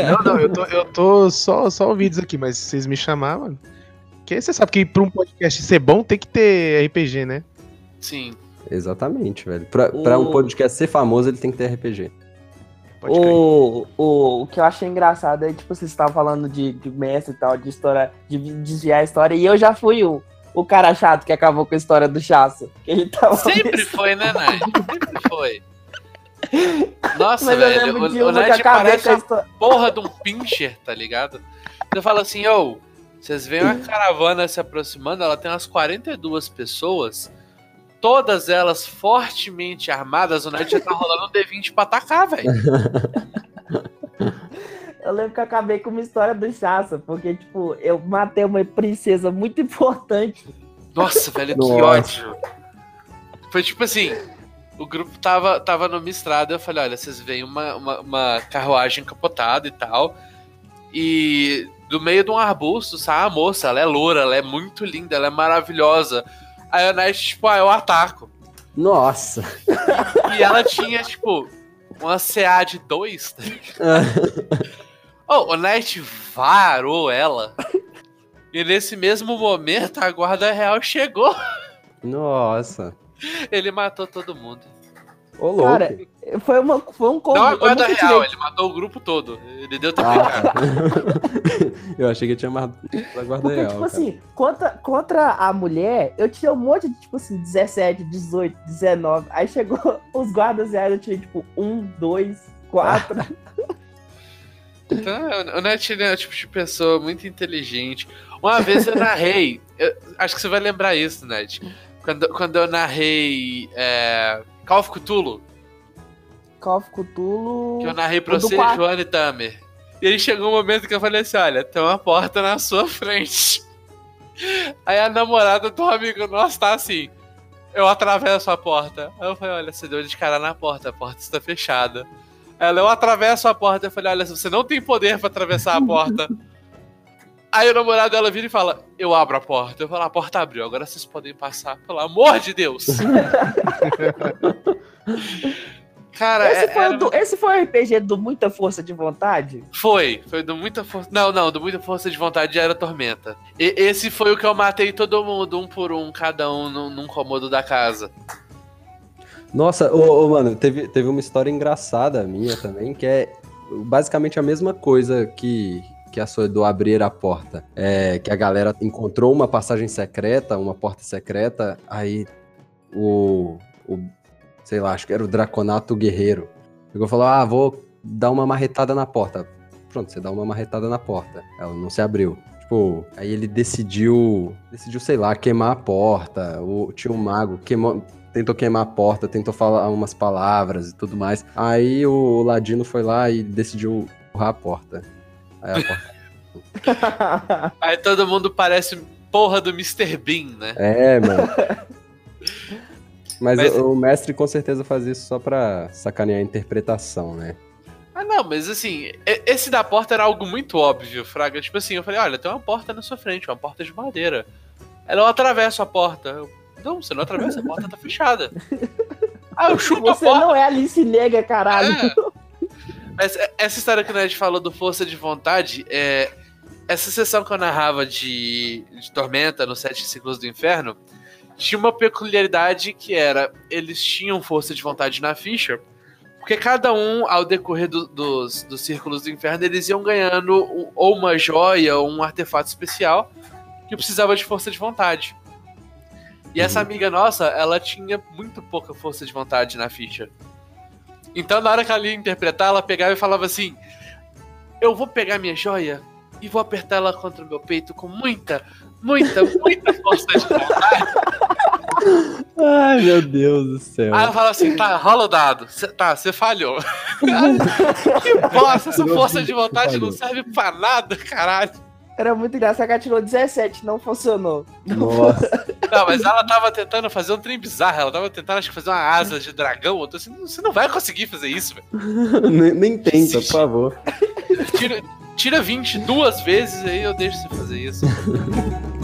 Não, não, eu tô, eu tô só, só ouvidos aqui, mas se vocês me chamaram, mano. Porque você sabe que pra um podcast ser bom tem que ter RPG, né? Sim. Exatamente, velho. Pra, pra um O- podcast ser famoso, ele tem que ter RPG. O, o, o que eu achei engraçado é, tipo, vocês estavam falando de, de mestre e tal, de história, de desviar a história, e eu já fui o, o cara chato que acabou com a história do Chasso. Que ele tava. Sempre foi, né, Ned? Sempre foi. Nossa, Mas eu velho, o, o acabei parece a história. porra de um pincher, tá ligado? Você fala assim, ô, vocês veem uma caravana se aproximando, ela tem umas 42 pessoas, todas elas fortemente armadas, o Ned já tá rolando um D20 pra atacar, velho. Eu lembro que eu acabei com uma história do Chassa, porque, tipo, eu matei uma princesa muito importante Nossa, velho, que Nossa. ódio. Foi tipo assim, o grupo tava, tava numa estrada, eu falei, olha, vocês veem uma, uma, uma carruagem capotada e tal, e do meio de um arbusto sai a moça, ela é loura, ela é muito linda, ela é maravilhosa. Aí a Night, tipo, ah, eu ataco. Nossa. E ela tinha, tipo, uma CA de 2. Oh, o Knight varou ela. E nesse mesmo momento a guarda real chegou. Nossa. Ele matou todo mundo. Ô, louco. Cara, foi, uma, foi um combo. Não a eu guarda real, tirei- ele matou o grupo todo. Ele deu TPK. Ah, eu achei que tinha matado a guarda Porque, real. tipo cara. assim, contra, contra a mulher, eu tirei um monte de, tipo assim, 17, 18, 19. Aí chegou os guardas reais, eu tirei, tipo, 1, 2, 4. Então, o Net ele é o tipo de pessoa muito inteligente. Uma vez eu narrei, eu- acho que você vai lembrar isso, Net. Quando, quando eu narrei é, Call of Cthulhu, Call of Cthulhu. que eu narrei pra você, quarto. Joana e Tamer. E aí chegou um momento que eu falei assim: olha, tem uma porta na sua frente. Aí a namorada do amigo nosso tá assim. Eu atravesso a porta. Aí eu falei, olha, você deu de cara na porta, a porta está fechada. Ela, eu atravesso a porta. Eu falei, olha, você não tem poder pra atravessar a porta. Aí o namorado dela vira e fala, eu abro a porta. Eu falo, a porta abriu, agora vocês podem passar, pelo amor de Deus. Cara, Esse é- foi, era- o do, esse foi o RPG do Muita Força de Vontade? foi, foi do muita força. Não, não, do muita força de vontade já era tormenta. E- esse foi o que eu matei todo mundo, um por um, cada um num, num cômodo da casa. Nossa, ô, ô, mano, teve, teve uma história engraçada minha também, que é basicamente a mesma coisa que, que a sua do abrir a porta. É que a galera encontrou uma passagem secreta, uma porta secreta, aí o, o sei lá, acho que era o Draconato Guerreiro. Pegou e falou: Ah, vou dar uma marretada na porta. Pronto, você dá uma marretada na porta. Ela não se abriu. Tipo, aí ele decidiu, decidiu, sei lá, queimar a porta. O, tinha um mago, queimou, tentou queimar a porta, tentou falar umas palavras e tudo mais. Aí o Ladino foi lá e decidiu empurrar a porta. Aí a porta. Aí todo mundo parece porra do Mr. Bean, né? É, mano. Mas, Mas- o, o mestre com certeza faz isso só pra sacanear a interpretação, né? Ah, não, mas assim, esse da porta era algo muito óbvio, Fraga. Tipo assim, eu falei, olha, tem uma porta na sua frente, uma porta de madeira. Ela eu atravesso a porta. Eu, não, você não atravessa, a porta tá fechada. Ah, eu chuto a Você porta. não é Alice Negra, caralho. É. Mas essa história que o Ned falou do Força de Vontade, é, essa sessão que eu narrava de, de Tormenta no Sete Ciclos do Inferno, tinha uma peculiaridade que era, eles tinham força de vontade na ficha, porque cada um, ao decorrer do- dos, dos Círculos do Inferno, eles iam ganhando ou uma joia ou um artefato especial que precisava de força de vontade. E essa amiga nossa, ela tinha muito pouca força de vontade na ficha. Então, na hora que ela ia interpretar, ela pegava e falava assim: Eu vou pegar minha joia e vou apertar ela contra o meu peito com muita, muita, muita força de vontade. Ai, meu Deus do céu. Aí ela falava assim: Tá, rola o dado. Cê- tá, você falhou. que bosta, essa força de vontade não serve pra nada, caralho. Era muito engraçado que ela tirou 17, não funcionou. Nossa. Não, mas ela tava tentando fazer um trem bizarro. Ela tava tentando, acho que, fazer uma asa de dragão. Eu tô assim: Você não vai conseguir fazer isso, velho. nem, nem tenta, por favor. Tira, tira 20 duas vezes aí eu deixo você fazer isso.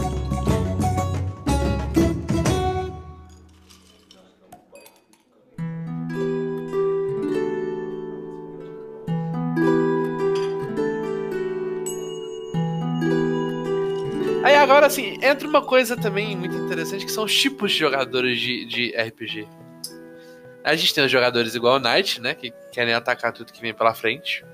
agora assim, entra uma coisa também muito interessante que são os tipos de jogadores de, de RPG. A gente tem os jogadores igual o Knight, né? Que querem atacar tudo que vem pela frente.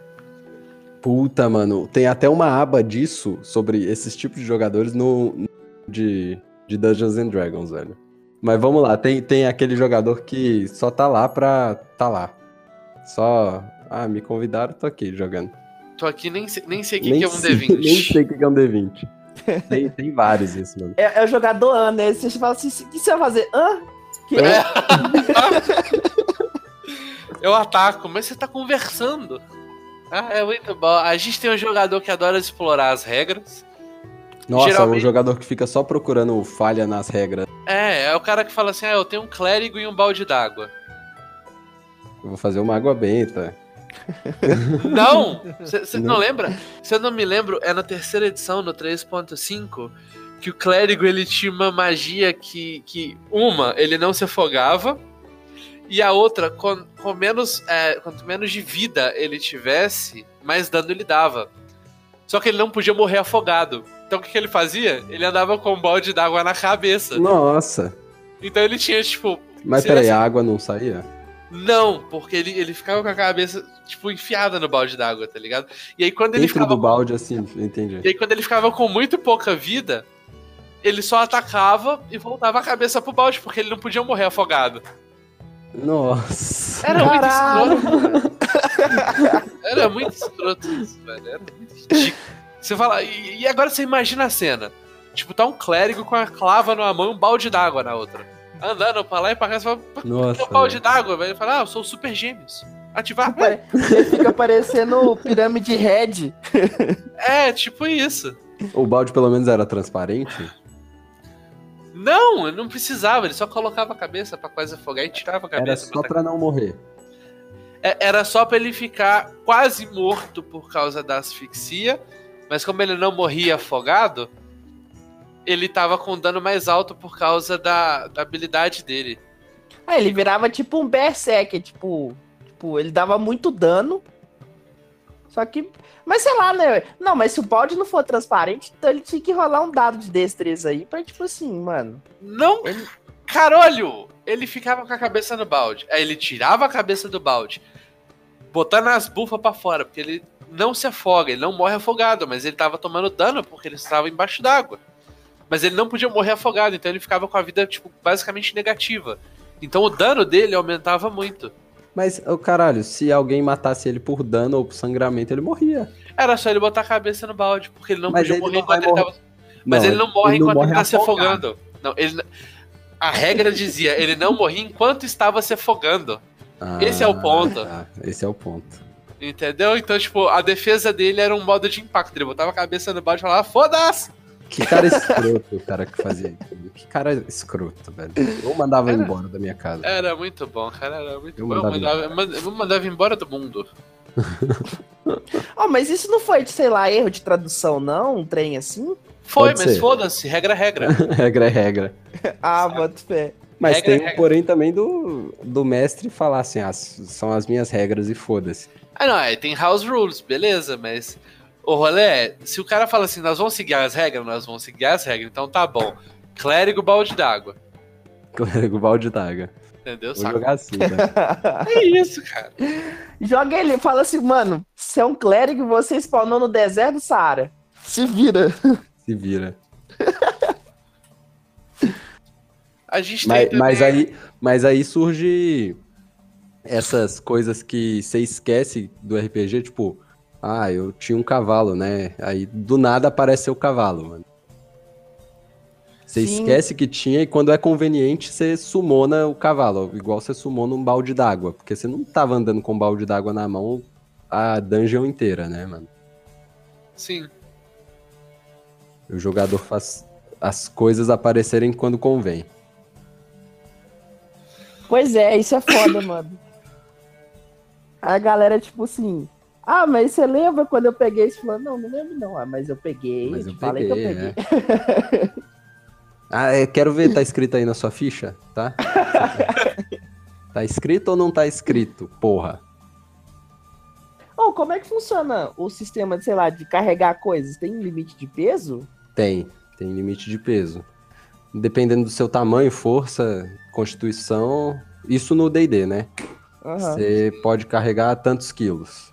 Puta, mano. Tem até uma aba disso, sobre esses tipos de jogadores no, no- de, de Dungeons and Dragons, velho. Mas vamos lá, tem, tem aquele jogador que só tá lá pra tá lá. Só. Ah, me convidaram, tô aqui jogando. Tô aqui, nem sei, nem sei o que, é um sei, D20. Nem sei o que que é um D20. tem, tem vários isso, mano. É, é o jogador Ana, né? Você fala assim, o que você vai fazer? Hã? Que? É. Eu ataco, mas você tá conversando. Ah, é muito bom. A gente tem um jogador que adora explorar as regras. Nossa, o Geralmente- jogador que fica só procurando falha nas regras. É, é o cara que fala assim: ah, eu tenho um clérigo e um balde d'água. Eu vou fazer uma água benta. Não! Você não. Não. lembra? Se eu não me lembro, é na terceira edição, no 3.5, que o clérigo ele tinha uma magia que, que uma, ele não se afogava, e a outra, com, com menos, é, quanto menos de vida ele tivesse, mais dano ele dava. Só que ele não podia morrer afogado. Então o que, que ele fazia? Ele andava com um balde d'água na cabeça. Nossa. Então ele tinha, tipo. Mas peraí, ele- a água não saía? Não, porque ele, ele ficava com a cabeça, tipo, enfiada no balde d'água, tá ligado? E aí quando ele Dentro ficava. do balde, assim, entendi. E aí quando ele ficava com muito pouca vida, ele só atacava e voltava a cabeça pro balde, porque ele não podia morrer afogado. Nossa. Era Caralho. muito escroto. velho. Era muito escroto isso, velho. Era muito ridículo. Você fala, e, agora você imagina a cena. Tipo, tá um clérigo com a clava numa mão e um balde d'água na outra. Andando pra lá e pra cá, você fala, que Nossa. um balde d'água? velho? Ele fala, ah, eu sou o super gêmeos. Ativar. Pare- Ele fica parecendo pirâmide red. É, tipo isso. O balde pelo menos era transparente? Não, não precisava, ele só colocava a cabeça pra quase afogar e tirava a Era cabeça. só pra não morrer. É, Era só pra ele ficar quase morto por causa da asfixia, mas como ele não morria afogado, ele tava com dano mais alto por causa da, da habilidade dele. Aí ele virava tipo um berserker, tipo, tipo, ele dava muito dano. Só que, mas sei lá, né? Não, mas se o balde não for transparente, então ele tinha que rolar um dado de destreza aí pra tipo assim, mano. Não, caralho! Ele ficava com a cabeça no balde. Aí ele tirava a cabeça do balde, botando as bufas pra fora, porque ele não se afoga, ele não morre afogado, mas ele tava tomando dano porque ele estava embaixo d'água. Mas ele não podia morrer afogado, então ele ficava com a vida, tipo, basicamente negativa. Então o dano dele aumentava muito. Mas, ô caralho, se alguém matasse ele por dano ou por sangramento, ele morria. Era só ele botar a cabeça no balde, porque ele não Mas podia ele morrer não enquanto ele tava. Mas ele não morre enquanto ele tá se afogando. Não, ele. A regra dizia, ele não morria enquanto estava se afogando. Esse é o ponto. tá, esse é o ponto. Entendeu? Então, tipo, a defesa dele era um modo de impacto. Ele botava a cabeça no balde e falava, foda-se! Que cara escroto o cara que fazia isso. Que cara escroto, velho. Eu mandava ele embora da minha casa. Era muito bom, cara. Era muito Eu bom. Eu mandava mandava, eu mand- eu mandava embora do mundo. Ó, mas isso não foi, sei lá, erro de tradução, não? Um trem assim? Foi, Pode mas foda-se, regra é regra. regra é regra. Ah, boto fé. Mas Regra é tem um regra. porém também do, do mestre falar assim, ah, são as minhas regras e foda-se. Ah, não, é, tem house rules, beleza, mas o rolê é, se o cara fala assim, nós vamos seguir as regras, nós vamos seguir as regras, então tá bom. Clérigo, balde d'água. Clérigo balde d'água. Entendeu? Vou Saca? jogar assim, né? É isso, cara. Joga ele, fala assim, mano, você é um clérigo e você spawnou no deserto do Saara. Se vira. Se vira. A gente Mas, tem mas, aí, mas aí surge essas coisas que você esquece do RPG, tipo, ah, eu tinha um cavalo, né? Aí do nada aparece seu cavalo, mano. Você Sim. esquece que tinha e quando é conveniente você sumona o cavalo, igual você sumona um balde d'água, porque você não tava andando com um balde d'água na mão a dungeon inteira, né, mano? Sim. O jogador faz as coisas aparecerem quando convém. Pois é, isso é foda, mano. A galera, tipo assim. Ah, mas você lembra quando eu peguei isso? Falando, não, não lembro não. Ah, mas eu peguei. Mas eu falei que eu peguei, peguei. Ah, eu quero ver, tá escrito aí na sua ficha, tá? tá escrito ou não tá escrito? Porra. Ô, como é que funciona o sistema, de, sei lá, de carregar coisas? Tem um limite de peso? Tem, tem limite de peso. Dependendo do seu tamanho, força, constituição, isso no D&D, né? Você pode carregar tantos quilos.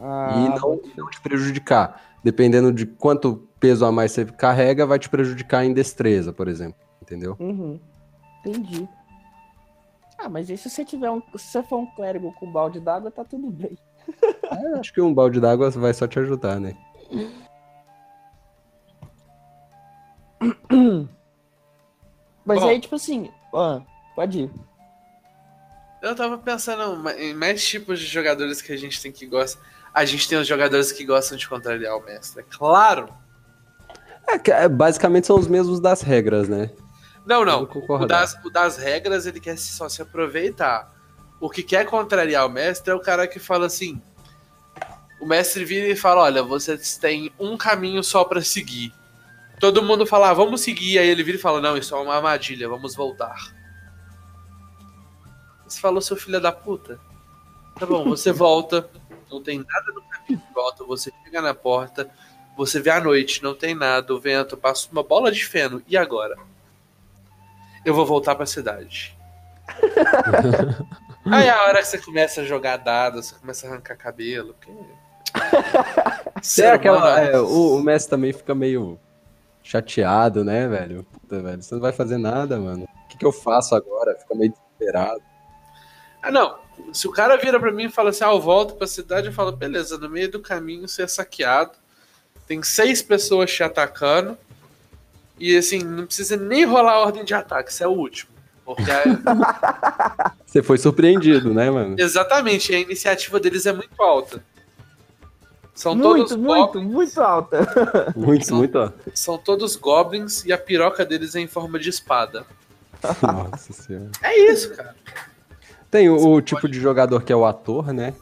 Ah, e não, não te prejudicar. Dependendo de quanto peso a mais você carrega, vai te prejudicar em destreza, por exemplo. Entendeu? Uhum. Entendi. Ah, mas e se você tiver um. Se você for um clérigo com balde d'água, tá tudo bem. É, acho que um balde d'água vai só te ajudar, né? Mas Bom. aí, tipo assim. Ah, pode ir. Eu tava pensando em mais tipos de jogadores que a gente tem que gostar. A gente tem os jogadores que gostam de contrariar o mestre. É claro. É, que, é, basicamente são os mesmos das regras, né? Não, não. O das, o das regras, ele quer só se aproveitar. O que quer contrariar o mestre é o cara que fala assim. O mestre vira e fala: Olha, vocês têm um caminho só pra seguir. Todo mundo fala, ah, vamos seguir. Aí ele vira e fala: Não, isso é uma armadilha, vamos voltar. Você falou, seu filho da puta. Tá bom, você volta. Não tem nada no caminho de volta. Você chega na porta. Você vê a noite, não tem nada. O vento passa uma bola de feno. E agora? eu vou voltar pra cidade. Aí é a hora que você começa a jogar dados, você começa a arrancar cabelo. Que... Ser aquela, humano, é, o, o Messi também fica meio chateado, né, velho? Puta, velho, você não vai fazer nada, mano. O que, que eu faço agora? Fica meio desesperado. Ah, não. Se o cara vira pra mim e fala assim, ah, eu volto pra cidade, eu falo, beleza, no meio do caminho você é saqueado. Tem seis pessoas te atacando. E assim, não precisa nem rolar a ordem de ataque, você é o último. Porque é- Você foi surpreendido, né, mano? exatamente, a iniciativa deles é muito alta. São Muito, todos muito, goblins, muito alta. Muito, muito, ó. são todos goblins e a piroca deles é em forma de espada. Nossa senhora. É isso, cara. Tem o, o tipo de jogador que é o ator, né?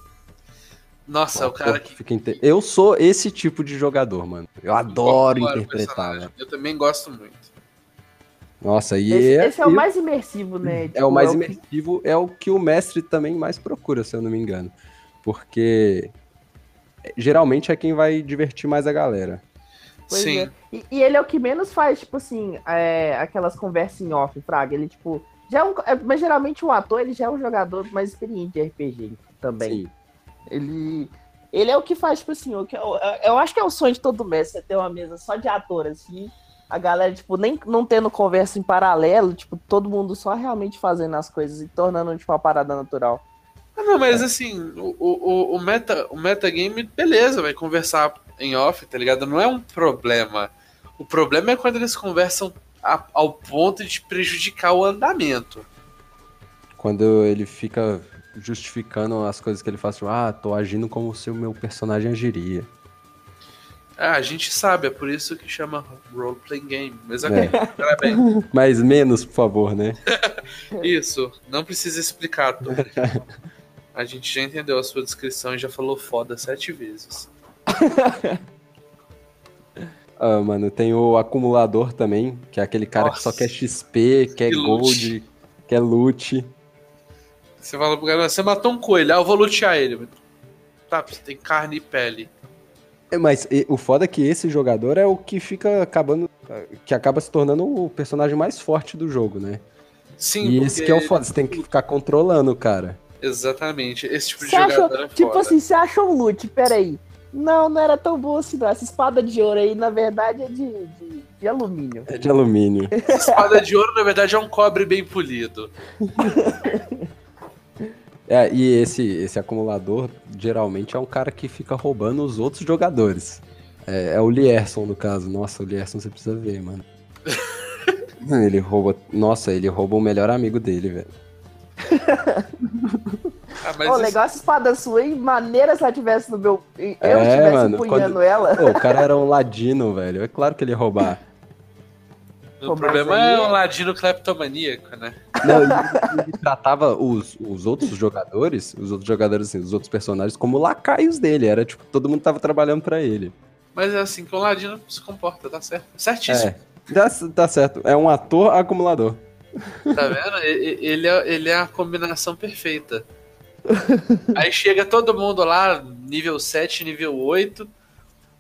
Nossa, o ator cara que fica inte- Eu sou esse tipo de jogador, mano. Eu adoro o interpretar, velho. Eu também gosto muito. Nossa, e Esse, é, esse é o mais imersivo, né? é Tipo, o mais que- imersivo, é o que o mestre também mais procura, se eu não me engano. Porque é, geralmente é quem vai divertir mais a galera. Pois Sim. é. E, e ele é o que menos faz, tipo assim, é, aquelas conversas em off, Fraga. Ele, tipo, já é um. é, mas geralmente o ator, ele já é um jogador mais experiente de RPG também. Sim. Ele. Ele é o que faz, tipo assim, que eu, eu acho que é o sonho de todo mestre, ter uma mesa só de ator, assim. A galera, tipo, nem não tendo conversa em paralelo, tipo, todo mundo só realmente fazendo as coisas e tornando, tipo, uma parada natural. Ah, não, mas assim, o, o, o, meta, o metagame, beleza, vai conversar em off, tá ligado? Não é um problema. O problema é quando eles conversam a- ao ponto de prejudicar o andamento. Quando ele fica justificando as coisas que ele faz, tipo, ah, tô agindo como se o meu personagem agiria. Ah, a gente sabe, é por isso que chama role-playing game. Mas ok, É. parabéns. Mas menos, por favor, né? Isso, não precisa explicar, Tom. A gente já entendeu a sua descrição e já falou foda sete vezes. Ah, mano, tem o acumulador também, que é aquele cara que só Nossa. quer XP, quer E loot. gold, quer loot. Você fala pro cara, você matou um coelho, ah, eu vou lutear ele. Tá, você tem carne e pele. É, Mas e- o foda é que esse jogador é o que fica acabando. que acaba se tornando o personagem mais forte do jogo, né? Sim, e esse que é o foda, você tem que ficar controlando o cara. Exatamente, esse tipo de Você achou, jogador é tipo assim, você achou um loot, peraí. Não, não era tão bom assim, não. Essa espada de ouro aí, na verdade, é de, de, de alumínio. É de alumínio. Espada de ouro, na verdade, é um cobre bem polido. É, e esse, esse acumulador geralmente é um cara que fica roubando os outros jogadores. É, é o Lierson, no caso. Nossa, o Lierson você precisa ver, mano. Mano, ele rouba. Nossa, ele rouba o melhor amigo dele, velho. Ah, mas Ô, isso- legal essa espada sua, hein? Maneira se ela tivesse no meu. Eu É, estivesse mano, empunhando quando- ela. Pô, o cara era um ladino, velho. É claro que ele ia roubar. o Pô, problema aí é um é- ladino cleptomaníaco, né? Não, ele, ele tratava os, os outros jogadores, os outros jogadores, assim, os outros personagens, como lacaios dele. Era tipo, todo mundo tava trabalhando pra ele. Mas é assim que um ladino se comporta, tá certo? Certíssimo. É. Tá, tá certo. É um ator acumulador. Tá vendo? Ele é, ele é a combinação perfeita. Aí chega todo mundo lá, nível 7, nível 8.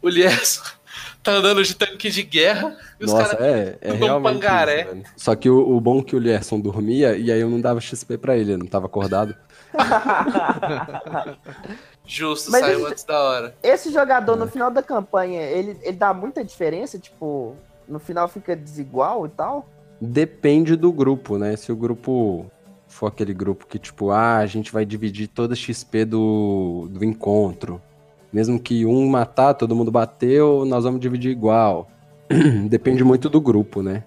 O Lierson tá andando de tanque de guerra. E os Nossa, caras. é, é um realmente pangaré. isso. Só que o, o bom é que o Lierson dormia e aí eu não dava XP pra ele, eu não tava acordado. Justo, Mas saiu ele- antes da hora. Esse jogador, no final da campanha, ele, ele dá muita diferença? Tipo, no final fica desigual e tal? Depende do grupo, né? Se o grupo for aquele grupo que, tipo, ah, a gente vai dividir toda a XP do, do encontro. Mesmo que um matar, todo mundo bateu, nós vamos dividir igual. Depende muito do grupo, né?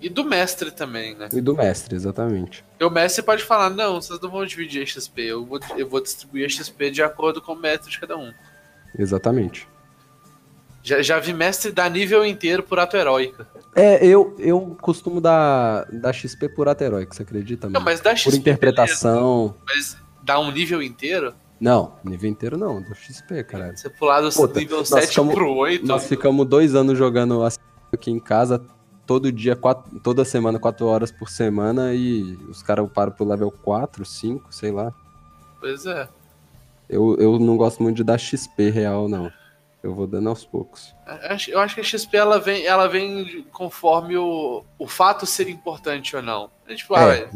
E do mestre também, né? E do mestre, exatamente. E o mestre pode falar: não, vocês não vão dividir a XP, eu vou, eu vou distribuir a XP de acordo com o mestre de cada um. Exatamente. Já, já vi mestre dar nível inteiro por ato heróico. É, eu, eu costumo dar, dar XP por ato heróico, você acredita? Não, Mano? mas dá por XP. interpretação. beleza, Mas dá um nível inteiro? Não, nível inteiro não, do XP, caralho. Você pular do Puta, nível nós 7 ficamos- pro 8. Nós ficamos dois anos jogando aqui em casa, todo dia, quatro, toda semana, quatro horas por semana, e os caras param pro level 4, 5, sei lá. Pois é. Eu, eu não gosto muito de dar XP real, não. Eu vou dando aos poucos. Eu acho- que a XP ela vem, ela vem conforme o, o fato ser importante ou não. É tipo, É, ah,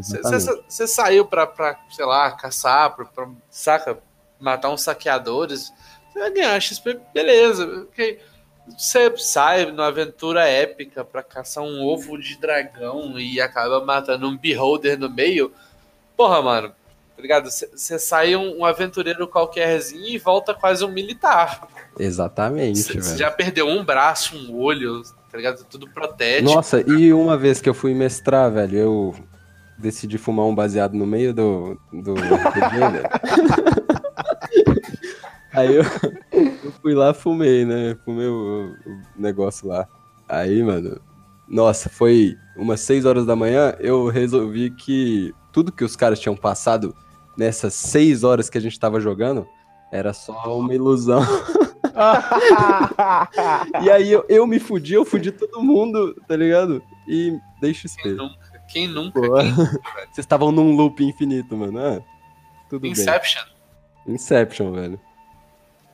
você saiu pra, pra, sei lá, caçar, pra, pra, saca, matar uns saqueadores, você vai ganhar XP, beleza. ok. Você sai numa aventura épica pra caçar um ovo de dragão e acaba matando um beholder no meio. Porra, mano, tá ligado? Você sai um, um aventureiro qualquerzinho e volta quase um militar. Exatamente, Você já perdeu um braço, um olho, tá ligado? Tudo protege. Nossa, e uma vez que eu fui mestrar, velho, eu decidi fumar um baseado no meio do, do RPG, velho. Aí eu, eu fui lá, fumei, né? Fumei o, o negócio lá. Aí, mano, nossa, foi umas 6 horas da manhã, eu resolvi que tudo que os caras tinham passado nessas 6 horas que a gente tava jogando era só uma ilusão. E aí eu, eu me fudi, eu fudi todo mundo, tá ligado? E dei Quem XP. nunca? Quem nunca? Quem- Vocês estavam num loop infinito, mano. Ah, tudo Inception. bem. Inception, velho.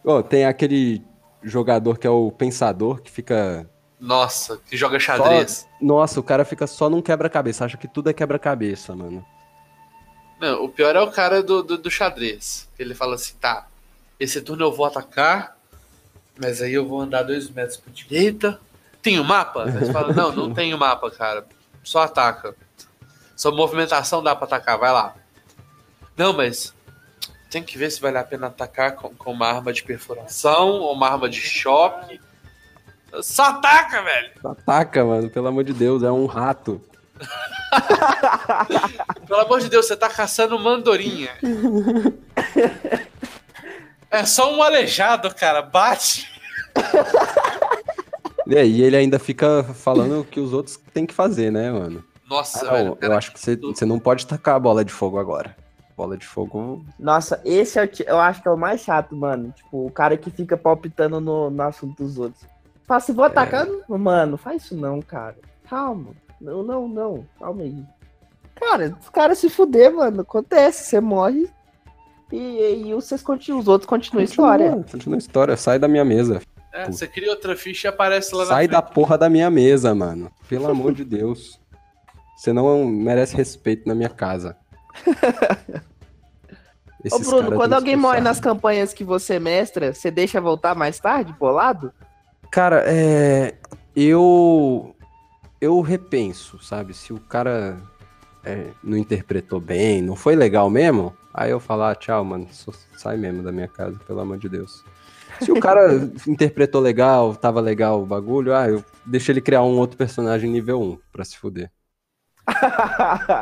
Ó, tem aquele jogador que é o pensador, que fica. Nossa, que joga xadrez. Nossa, o cara fica só num quebra-cabeça. Acha que tudo é quebra-cabeça, mano. Não, o pior é o cara do, do, do xadrez. Ele fala assim, tá, esse turno eu vou atacar, mas aí eu vou andar dois metros pra direita. Tem o mapa? Aí você fala, não, não tem o mapa, cara. Só ataca. Sua movimentação dá pra atacar, vai lá. Não, mas tem que ver se vale a pena atacar com, com uma arma de perfuração ou uma arma de choque. Só ataca, velho! Ataca, mano, pelo amor de Deus, é um rato. Pelo amor de Deus, você tá caçando mandorinha. É só um aleijado, cara. Bate. E aí ele ainda fica falando o que os outros têm que fazer, né, mano? Nossa, Ah, velho. não, eu cara, acho que você, você não pode tacar a bola de fogo agora. Bola de fogo. Nossa, esse é o eu acho que é o mais chato, mano. Tipo, o cara que fica palpitando no, no assunto dos outros. Fala assim, vou atacar. Mano, faz isso não, cara. Calma. Não, não, não. Calma aí. Cara, os caras se fuder, mano. Acontece, você morre. E, e vocês continuam, os outros continuam a história. Continua, a história. Sai da minha mesa. É, você cria outra ficha e aparece lá Sai na da porra da minha mesa, mano. Pelo amor de Deus. Você não merece respeito na minha casa. Ô, Bruno, quando alguém morre nas campanhas que você mestra, você deixa voltar mais tarde, bolado? Cara, é. Eu. Eu repenso, sabe? Se o cara é, não interpretou bem, não foi legal mesmo, aí eu falo, ah, tchau, mano, sai mesmo da minha casa, pelo amor de Deus. Se o cara interpretou legal, tava legal o bagulho, ah, eu deixo ele criar um outro personagem nível 1 pra se fuder.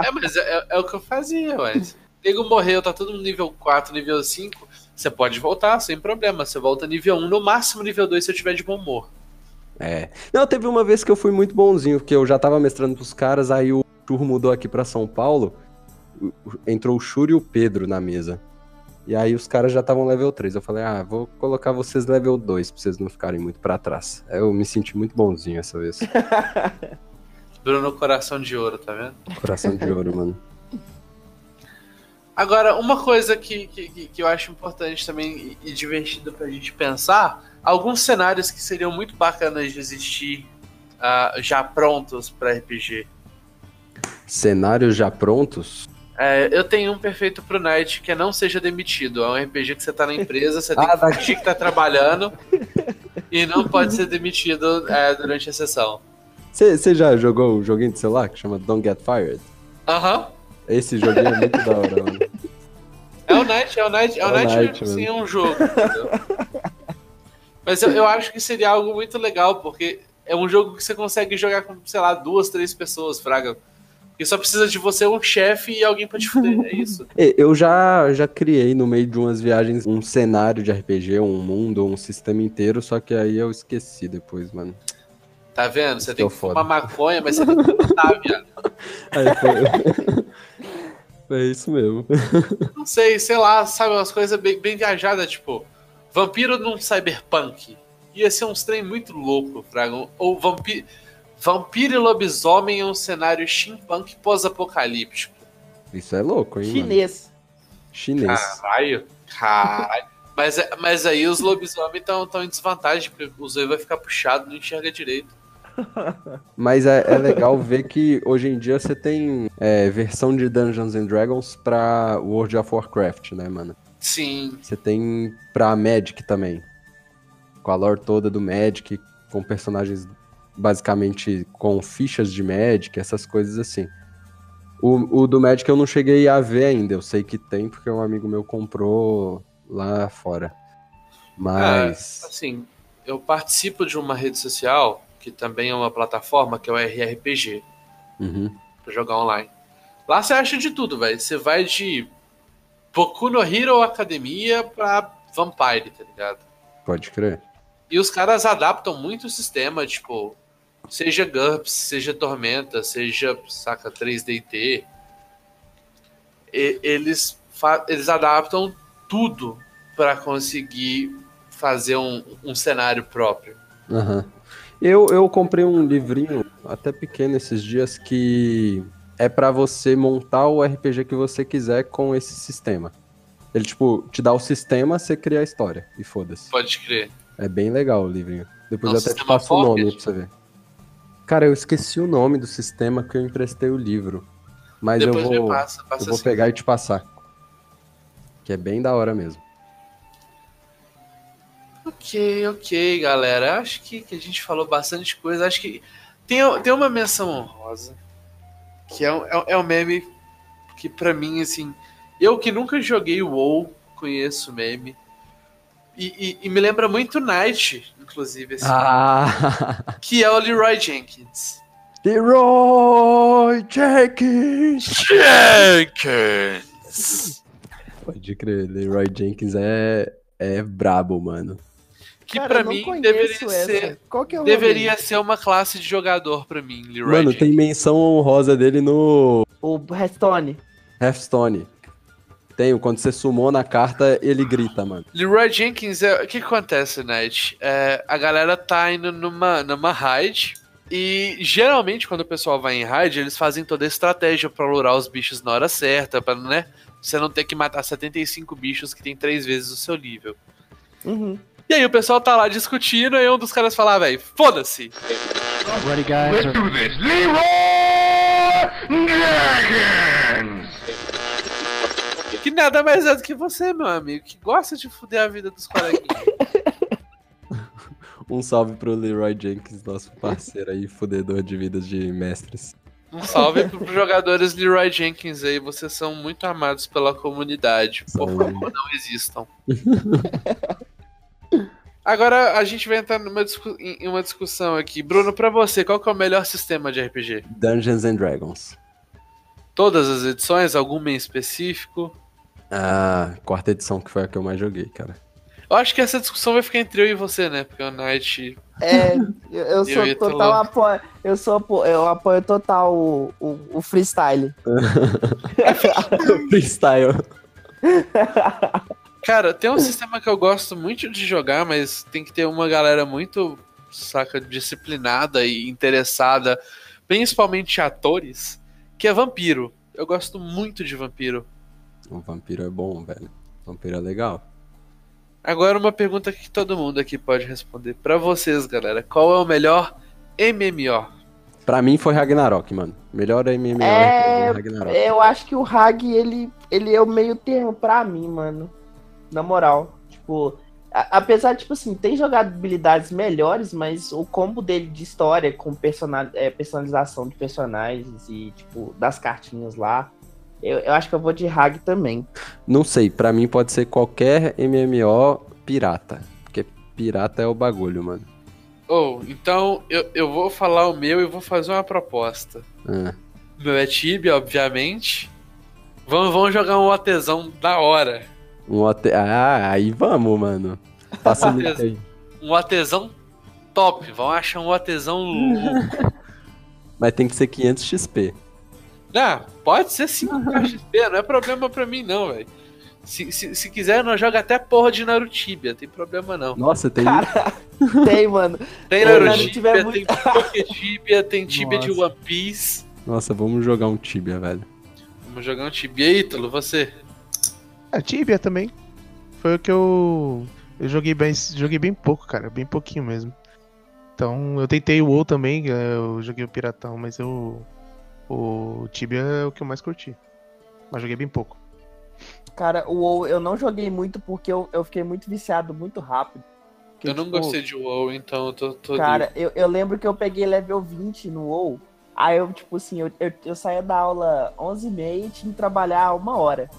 É, mas é, é- é o que eu fazia, ué. Nego morreu, tá todo mundo nível 4, nível 5. Você pode voltar, sem problema. Você volta nível 1, no máximo nível 2 se eu tiver de bom humor. É. Não, teve uma vez que eu fui muito bonzinho, porque eu já tava mestrando pros caras, aí o Churro mudou aqui pra São Paulo, entrou o Shuri e o Pedro na mesa. E aí os caras já estavam level 3. Eu falei, ah, vou colocar vocês level 2 pra vocês não ficarem muito pra trás. Eu me senti muito bonzinho essa vez. Bruno Coração de Ouro, tá vendo? Coração de ouro, mano. Agora, uma coisa que, que, que- eu acho importante também e, e divertido pra gente pensar, alguns cenários que seriam muito bacanas de existir ah, já prontos pra RPG. Cenários já prontos? É, eu tenho um perfeito pro Night que é não seja demitido. É um RPG que você tá na empresa, você tem Ah, que fingir que tá trabalhando e não pode ser demitido é, durante a sessão. Você já jogou o joguinho de celular que chama Don't Get Fired? Aham. Esse joguinho é muito da hora, mano. É o Night, é o Night, é o É Night, Knight, sim, é um jogo. entendeu? Mas eu, eu acho que seria algo muito legal, porque é um jogo que você consegue jogar com, sei lá, duas, três pessoas, Fraga. E só precisa de você, um chefe e alguém pra te fuder. É isso. Eu já, já criei no meio de umas viagens um cenário de RPG, um mundo, um sistema inteiro, só que aí eu esqueci depois, mano. Tá vendo? Você tem que foda. fumar maconha, mas você tem que lutar, viado. Aí foi... é isso mesmo. Não sei, sei lá, sabe, umas coisas bem, bem viajadas, tipo, vampiro num cyberpunk. Ia ser uns trem muito louco, Fraga. Ou vampiro, vampiro e lobisomem em um cenário steampunk pós-apocalíptico. Isso é louco, hein, mano? Chinês. Chinês. Caralho, caralho. Mas, é- mas aí os lobisomens estão tão em desvantagem, porque o zóio vai ficar puxado, não enxerga direito. Mas é, é legal ver que hoje em dia você tem é, versão de Dungeons and Dragons pra World of Warcraft, né, mano? Sim, Você tem pra Magic também. Com a lore toda do Magic, com personagens basicamente com fichas de Magic, essas coisas assim. O, o do Magic eu não cheguei a ver ainda, eu sei que tem porque um amigo meu comprou lá fora. Mas. assim, eu participo de uma rede social, que também é uma plataforma, que é o RRPG. Uhum. pra jogar online. Lá você acha de tudo, velho. Você vai de Boku no Hero Academia pra Vampire, tá ligado? Pode crer. E os caras adaptam muito o sistema, tipo, seja GURPS, seja Tormenta, seja, saca, 3DT. E- eles, eles adaptam tudo pra conseguir fazer um, um cenário próprio. Aham. Eu, eu comprei um livrinho, até pequeno esses dias, que é pra você montar o RPG que você quiser com esse sistema. Ele, tipo, te dá o sistema, você cria a história. E foda-se. Pode crer. É bem legal o livrinho. Depois eu até te passo o nome pra você ver. Cara, eu esqueci o nome do sistema que eu emprestei o livro. Mas Depois eu vou, passa, passa eu vou assim. pegar e te passar. Que é bem da hora mesmo. Ok, ok, galera. Acho que, que a gente falou bastante coisa. Acho que tem, tem uma menção honrosa. Que é um, é, um- é um meme que pra mim, assim. Eu que nunca joguei o WoW, conheço o meme. E, e- e me lembra muito Knight, inclusive, assim, Ah! que é o Leroy Jenkins. Leroy Jenkins! Jenkins! Pode crer, Leroy Jenkins é, é brabo, mano. Que não mim deveria essa. ser. Qual que é o? Deveria ser uma classe de jogador pra mim, Leroy Mano, Jenkins. tem menção honrosa dele no O Hearthstone. Hearthstone. Tem, quando você sumou na carta, ele grita, mano. Leroy Jenkins, é, o que acontece, Night? É, a galera tá indo numa, numa raid. E geralmente, quando o pessoal vai em raid, eles fazem toda a estratégia pra lurar os bichos na hora certa, pra né, você não ter que matar 75 bichos que tem três vezes o seu nível. Uhum. E aí o pessoal tá lá discutindo, e um dos caras fala, velho, foda-se. Que nada mais é do que você, meu amigo, que gosta de fuder a vida dos coleguinhas. Um salve pro Leroy Jenkins, nosso parceiro aí, fudedor de vidas de mestres. Um salve pros jogadores Leroy Jenkins aí, vocês são muito amados pela comunidade. Por favor, não existam. Agora a gente vai entrar numa discu- em uma discussão aqui. Bruno, pra você, qual que é o melhor sistema de RPG? Dungeons and Dragons. Todas as edições? Alguma em específico? Ah, quarta edição que foi a que eu mais joguei, cara. Eu acho que essa discussão vai ficar entre eu e você, né? Porque o Knight. É, eu, sou Eu total apoio. Eu sou apo- eu apoio total o, o, o freestyle. Freestyle. Cara, tem um sistema que eu gosto muito de jogar, mas tem que ter uma galera muito, saca, disciplinada e interessada, principalmente atores, que é Vampiro. Eu gosto muito de Vampiro. O vampiro é bom, velho. Vampiro é legal. Agora uma pergunta que todo mundo aqui pode responder. Pra vocês, galera, qual é o melhor MMO? Pra mim foi Ragnarok, mano. Melhor MMO É, Ragnarok. Eu acho que o Hag, ele, ele é o meio termo pra mim, mano. Na moral. Tipo, a- apesar de, tipo assim, tem jogabilidades melhores, mas o combo dele de história com persona- é, personalização de personagens e, tipo, das cartinhas lá. Eu, eu acho que eu vou de Hag também. Não sei, pra mim pode ser qualquer MMO pirata. Porque pirata é o bagulho, mano. Ou, então eu, eu vou falar o meu e vou fazer uma proposta. Ah, O meu é Tibia, obviamente. Vamos, vamos jogar um OTzão da hora. Um OT... Ah, aí vamos, mano. Passa link aí. Um OTzão top. Vamos achar um OTzão louco. Mas tem que ser 500 XP. Ah, pode ser 5 XP, não é problema pra mim não, velho. Se, se, se quiser, nós joga até porra de Narutibia, tem problema não. Nossa, tem. Cara, tem, mano. Tem Narutibia, tem Poketibia, tem Tibia de. One Piece. Nossa, vamos jogar um Tibia, velho. Vamos jogar um Tibia. E aí, Ítalo, você? A Tibia também. Foi o que eu. Eu joguei bem, joguei bem pouco, cara. Bem pouquinho mesmo. Então, eu tentei o WoW também, eh, eu joguei o Piratão, mas eu. O Tibia é o que eu mais curti. Mas joguei bem pouco. Cara, o WoW eu não joguei muito porque eu, eu fiquei muito viciado muito rápido. Porque, eu não tipo, gostei de WoW, então eu tô... tô Cara, eu, eu lembro que eu peguei level 20 no WoW. Aí eu, tipo assim, eu, eu, eu saía da aula 11h30 e tinha que trabalhar uma hora.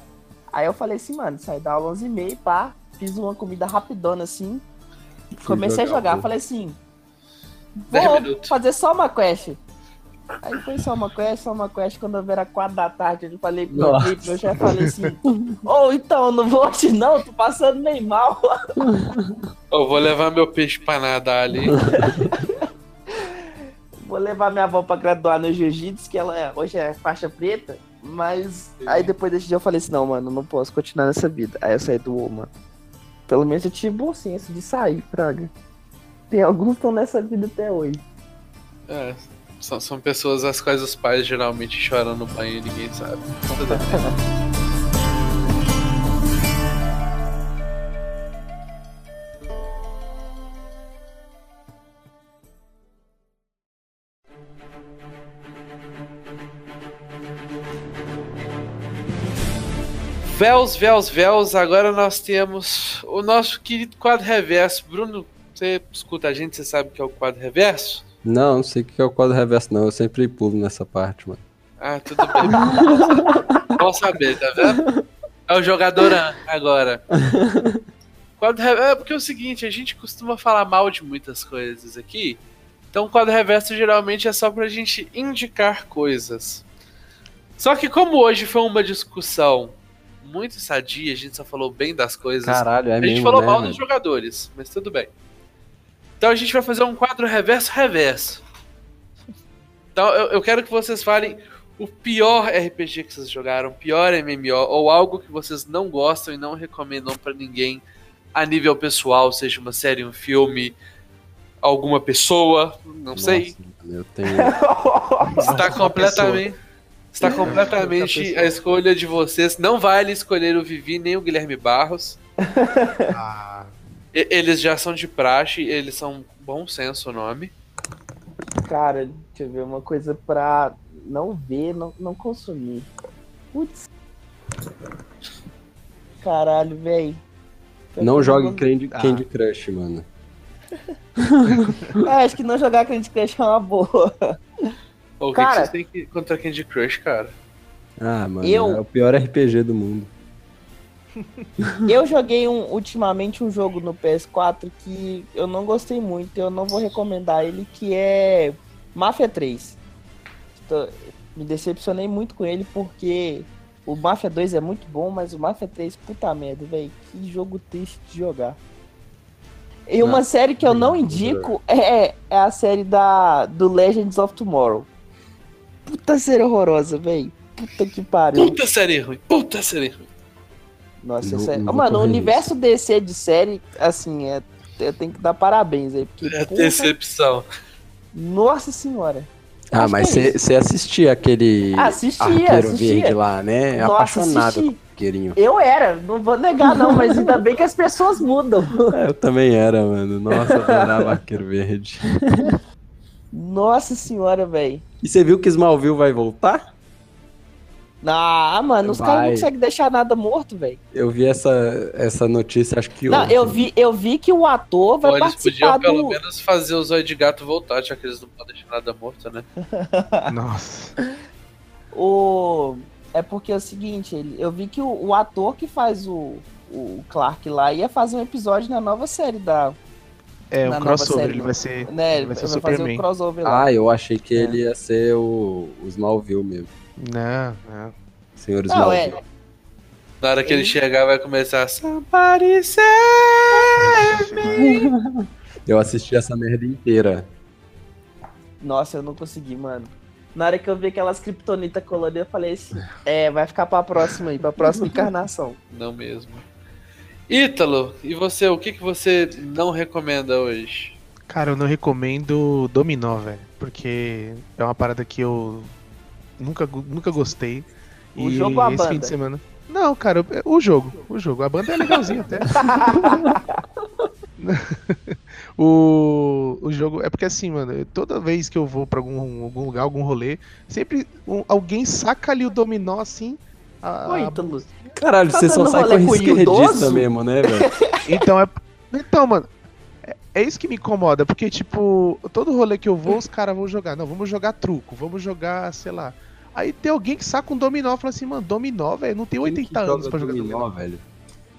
Aí eu falei assim, mano, saí da aula 11h30, pá, fiz uma comida rapidona assim. Comecei a jogar, WoW. falei assim, vou fazer só uma quest. Aí foi só uma quest, só uma quest. Quando eu era 4 da tarde, eu falei pro meu eu já falei assim, ô, então, não vou hoje não, tô passando meio mal. Eu vou levar meu peixe pra nadar ali. Vou levar minha avó pra graduar no jiu-jitsu, que ela é- hoje é faixa preta. Mas aí depois desse dia eu falei assim, não, mano, não posso continuar nessa vida. Aí eu saí do WoW, mano. Pelo menos eu tive bom senso de sair, Praga. Tem alguns que estão nessa vida até hoje. É, são, são pessoas as quais os pais geralmente choram no banho e ninguém sabe. Véus, véus, véus, agora nós temos o nosso querido quadro reverso. Bruno, você escuta a gente, você sabe o que é o quadro reverso? Não, não sei o que é o quadro reverso, não. Eu sempre pulo nessa parte, mano. Ah, tudo bem. Bom saber, tá vendo? É o jogador agora. Quadro re- É porque é o seguinte, a gente costuma falar mal de muitas coisas aqui. Então o quadro reverso geralmente é só pra gente indicar coisas. Só que como hoje foi uma discussão muito sadia, a gente só falou bem das coisas. Caralho, é a mesmo, gente falou né, mal velho? dos jogadores, mas tudo bem. Então a gente vai fazer um quadro reverso reverso. Então eu, eu quero que vocês falem o pior RPG que vocês jogaram, o pior MMO, ou algo que vocês não gostam e não recomendam pra ninguém a nível pessoal, seja uma série, um filme, alguma pessoa, não sei. Nossa, mano, eu tenho. Está completamente. Está completamente a escolha de vocês. Não vale escolher o Vivi nem o Guilherme Barros. Ah, Eles já são de praxe, eles são bom senso o nome. Cara, deixa eu ver uma coisa pra não ver, não, não consumir. Putz. Caralho, véi. Não jogue Candy, Ah. Candy Crush, mano. É, acho que não jogar Candy Crush é uma boa. O que, que Cara- vocês têm que contra Candy Crush, cara? Ah, mano, Eu- é o pior RPG do mundo. Eu joguei um, ultimamente um jogo no PS4 que eu não gostei muito, eu não vou recomendar ele, que é Mafia 3. Tô- me decepcionei muito com ele porque o Mafia 2 é muito bom, mas o Mafia 3, puta merda, velho, que jogo triste de jogar. E uma Não, série que eu não não, indico é, é a série da, do Legends of Tomorrow. Puta série horrorosa, velho. Puta que pariu. Puta série ruim, puta série ruim. Nossa, Não- sério. não Mano, o universo DC de série, assim, é, eu tenho que dar parabéns aí. Porque, É porra, decepção. nossa senhora. Ah, Acho mas que é você assistia aquele Assistia, arqueiro assistia. verde lá, né? Nossa, Apaixonado assisti. com o arqueirinho. Eu era, não vou negar não, mas ainda bem que as pessoas mudam. É, eu também era, mano. Nossa, eu adorava arqueiro verde. Nossa senhora, velho. E você viu que Smallville vai voltar? Ah, mano, os caras não conseguem deixar nada morto, velho. Eu vi essa, essa notícia, acho que Não, ontem. eu vi, eu vi que o ator vai eles participar podiam pelo do... menos fazer o Zóio de Gato voltar, já que eles não podem deixar nada morto, né? nossa. O... É porque é o seguinte, ele- eu vi que o, o ator que faz o, o Clark lá ia fazer um episódio na nova série da, É, um crossover, série, ele vai ser. Né, ele ele vai vai ser fazer o Superman. crossover lá. Ah, eu achei que É. ele ia ser o, o Smallville mesmo. Não, não. Senhor Não, Smallville. é. Na hora que ele chegar, vai começar. Somebody save me. Eu assisti essa merda inteira. Nossa, eu não consegui, mano. Na hora que eu vi aquelas kryptonita coloridas, eu falei assim, é, vai ficar pra próxima aí, pra próxima encarnação. Não mesmo. Ítalo, e você? O que, que você não recomenda hoje? Cara, eu não recomendo Dominó, velho. Porque é uma parada que eu nunca, nunca gostei. O e jogo ou a esse banda? fim de semana. Não, cara, o jogo. O jogo. A banda é legalzinha até. o, o jogo. É porque assim, mano, toda vez que eu vou pra algum, algum lugar, algum rolê, sempre um- alguém saca ali o dominó assim. A- a- Ítalo, Caralho, Tá você só sai com esquerdista mesmo, né, velho? Então é. Então, mano. é- É isso que me incomoda, porque, tipo, todo rolê que eu vou, os caras vão jogar. Não, vamos jogar truco, vamos jogar, sei lá. Aí tem alguém que saca um dominó e fala assim, mano, dominó, velho, não tem 80 Quem que anos pra jogar dominó, dominó. velho.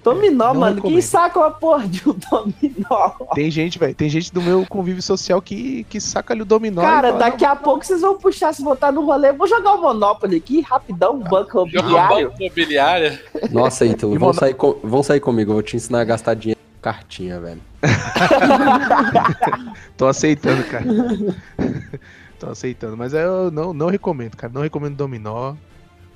Dominó, Não mano, recomendo. quem saca uma porra de um dominó? Tem gente, velho, tem gente do meu convívio social que, que saca ali o dominó. Cara, fala, daqui a pouco vocês vão puxar, se voltar no rolê, vou jogar o Monopoly aqui, rapidão, banco Jogar imobiliário. banco imobiliário? Nossa, Ítalo, E vão, sair com- vão sair comigo, eu vou te ensinar a gastar dinheiro com cartinha, velho. "Ah, Tô aceitando, cara. Tô aceitando, mas eu não, não recomendo, cara. Não recomendo dominó.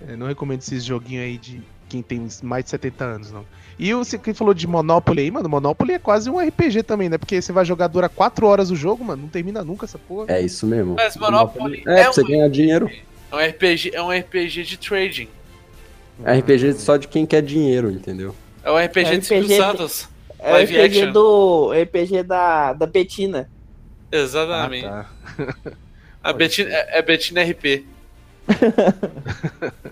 é, Não recomendo esses joguinhos aí de quem tem mais de 70 anos, não. E você que falou de Monopoly aí, mano, Monopoly é quase um RPG também, né? Porque você vai jogar, dura 4 horas o jogo, mano, não termina nunca essa porra. É isso mesmo. Mas Monopoly É, é pra você um- ganhar dinheiro. É um RPG, é um RPG de trading. É RPG só de quem quer dinheiro, entendeu? É um RPG, de Silvio RPG Santos. É o RPG action. do. RPG da, da Betina. Exatamente. Ah, tá. A Betina, é, é Betina RP.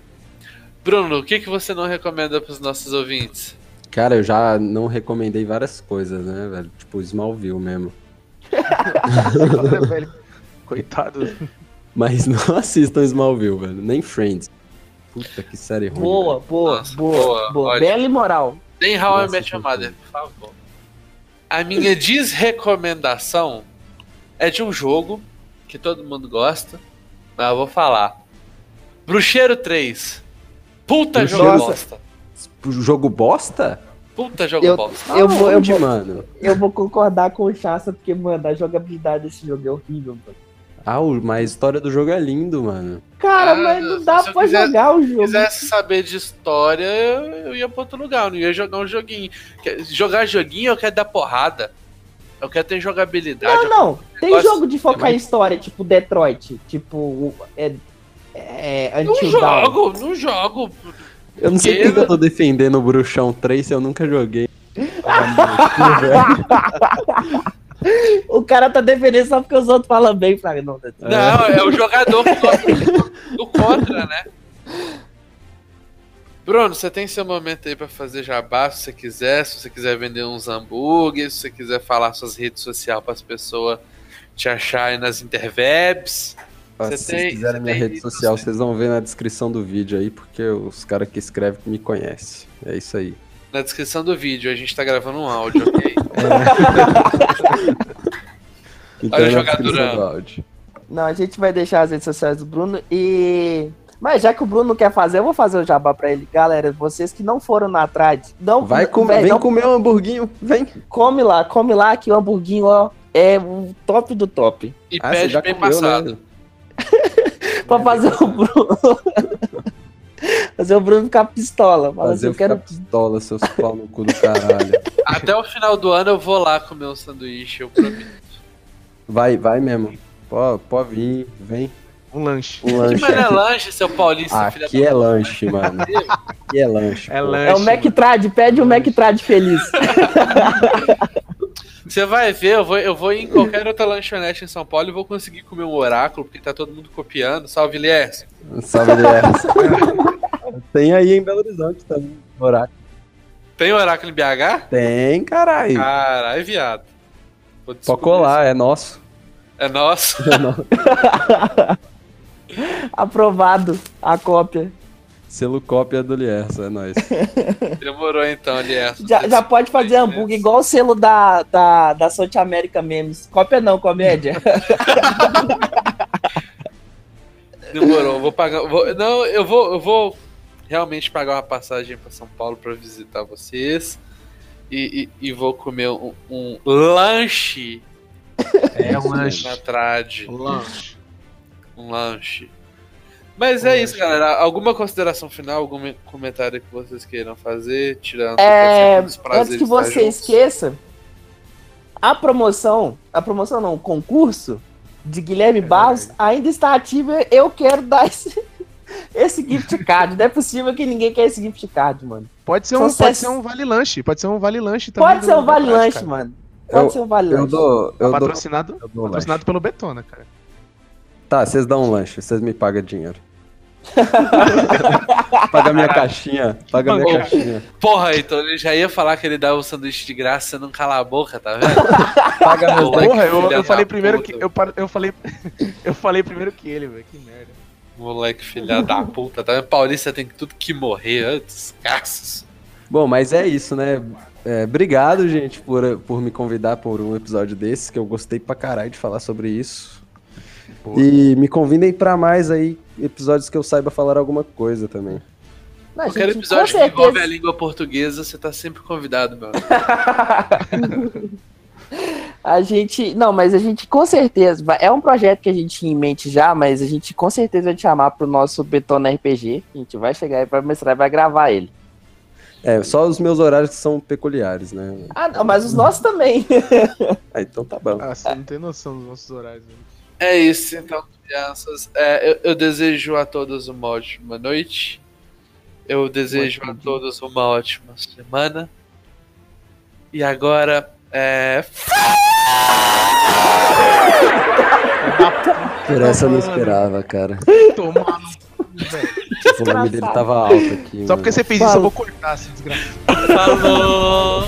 Bruno, o que, que você não recomenda pros nossos ouvintes? Cara, eu já não recomendei várias coisas, né, velho? Tipo, Smallville mesmo. velho. Coitado. Mas não assistam Smallville, velho. Nem Friends. Puta, que série ruim. Boa, boa, Nossa, boa, boa, boa. ótimo. Bela e moral. Tem How I Nossa, Met Your Mother, por favor. A minha desrecomendação é de um jogo que todo mundo gosta, mas eu vou falar. Bruxeiro 3. Puta jogo Nossa. bosta. Jogo bosta? Puta jogo Eu- bosta. Eu vou, eu, vou, mano? eu vou concordar com o Chassa, porque, mano, a jogabilidade desse jogo é horrível, mano. Ah, o- mas a história do jogo é lindo, mano. Cara, Ah, mas não dá se pra quiser- jogar o Se jogo. quisesse saber de história, eu, eu ia pra outro lugar, eu não ia jogar um joguinho. Jogar joguinho eu quero dar porrada. Eu quero ter jogabilidade. Não, não. Tem Negócio- jogo de focar em história, tipo Detroit, tipo é, é, Não jogo, não jogo. Eu não sei Porque- que eu tô defendendo o Bruxão 3 se eu nunca joguei. O cara tá defendendo só porque os outros falam bem. Fala, não. Não, é o jogador que gosta do contra, né? Bruno, você tem seu momento aí pra fazer jabá, se você quiser, se você quiser vender uns hambúrgueres, se você quiser falar suas redes sociais para as pessoas te acharem nas interwebs. Ó, se vocês quiserem minha rede isso, social, você- vocês vão ver na descrição do vídeo aí, porque os caras que escrevem me conhecem. É isso aí. Na descrição do vídeo, a gente tá gravando um áudio, ok? Então Olha o é jogador. Não, a gente vai deixar as redes sociais do Bruno e. Mas já que o Bruno não quer fazer, eu vou fazer o jabá pra ele. Galera, vocês que não foram na trad, não Vai comer, véi, vem não comer um hamburguinho, vem. come lá, come lá que o hamburguinho, ó, é o top do top. E Ah, pede já bem comeu, passado. né? Pra fazer o Bruno. fazer o Bruno ficar pistola. Fala assim, Fazer eu quero. pistola, seus cu do caralho. Até o final do ano eu vou lá comer um sanduíche, eu prometo. Vai, vai mesmo. Pode, pode vir, vem. Um lanche. Um Que lanche. mano é lanche, seu paulista, filha Aqui é lanche, mano. Aqui é lanche. É pô. lanche. É o Mac Trad, pede o Mac Trad feliz. Você vai ver, eu vou, eu vou em qualquer outra lanchonete em São Paulo e vou conseguir comer um oráculo, porque tá todo mundo copiando. Salve, Lies. Salve, Elias. Tem aí em Belo Horizonte também. Horário. Tem oráculo em BH? Tem, caralho. Caralho, viado. Pode colar, é nosso. isso. É nosso. É nosso. Aprovado a cópia. Selo cópia do Lierso, é nóis. Demorou então, Aliás. Já, já pode fazer hambúrguer igual o selo da, da, da South America Memes. Cópia não, comédia. Demorou, vou pagar. vou- não, eu vou, eu vou realmente pagar uma passagem para São Paulo para visitar vocês. E, e- e vou comer um, um lanche É um lanche. na trade. Um lanche. Um lanche. Mas é isso, galera. Alguma consideração final, algum comentário que vocês queiram fazer? Tirando É, prazeres antes que você juntos. esqueça, a promoção, a promoção não, o concurso de Guilherme Barros ainda está ativo. Eu quero dar esse, esse gift card. Não é possível que ninguém quer esse gift card, mano. Pode ser São um, pode ses- ser um vale lanche, pode ser um vale lanche também. Pode ser um vale lanche, cara. mano. Pode Eu- ser um vale Eu lanche. dou. Eu dou Patrocinado, eu dou patrocinado lanche. pelo Betona, cara. Tá, vocês dão um lanche, vocês me pagam dinheiro. paga minha caixinha. Paga minha caixinha. Porra, então ele já ia falar que ele dava o sanduíche de graça, você não cala a boca, tá vendo? Paga meus Moleque, Porra, eu, eu falei primeiro puta. que. Eu, eu falei. eu falei primeiro que ele, velho. Que merda. Moleque, filha da puta, tá vendo? Paulista tem tudo que morrer antes. Caças. Bom, mas é isso, né? É, obrigado, gente, por, por me convidar por um episódio desse, que eu gostei pra caralho de falar sobre isso. Pô. E me convidem pra mais aí episódios que eu saiba falar alguma coisa também. Não, a Qualquer gente, episódio que envolve a certeza, língua portuguesa, você tá sempre convidado, meu. a gente. Não, mas a gente com certeza. É um projeto que a gente tinha em mente já, mas a gente com certeza vai te chamar pro nosso Betona RPG. A gente vai chegar e vai mostrar e vai gravar ele. É, só os meus horários que são peculiares, né? Ah, não, mas os nossos também. Ah, então tá bom. Ah, você não tem noção dos nossos horários, velho. É isso, então, crianças. É, eu, eu desejo a todos uma ótima noite. Eu desejo a todos uma ótima semana. E agora, é. Por essa eu não esperava, cara. Tomar. O nome dele tava alto aqui. Só mano. porque você fez isso, eu vou cortar. Falou!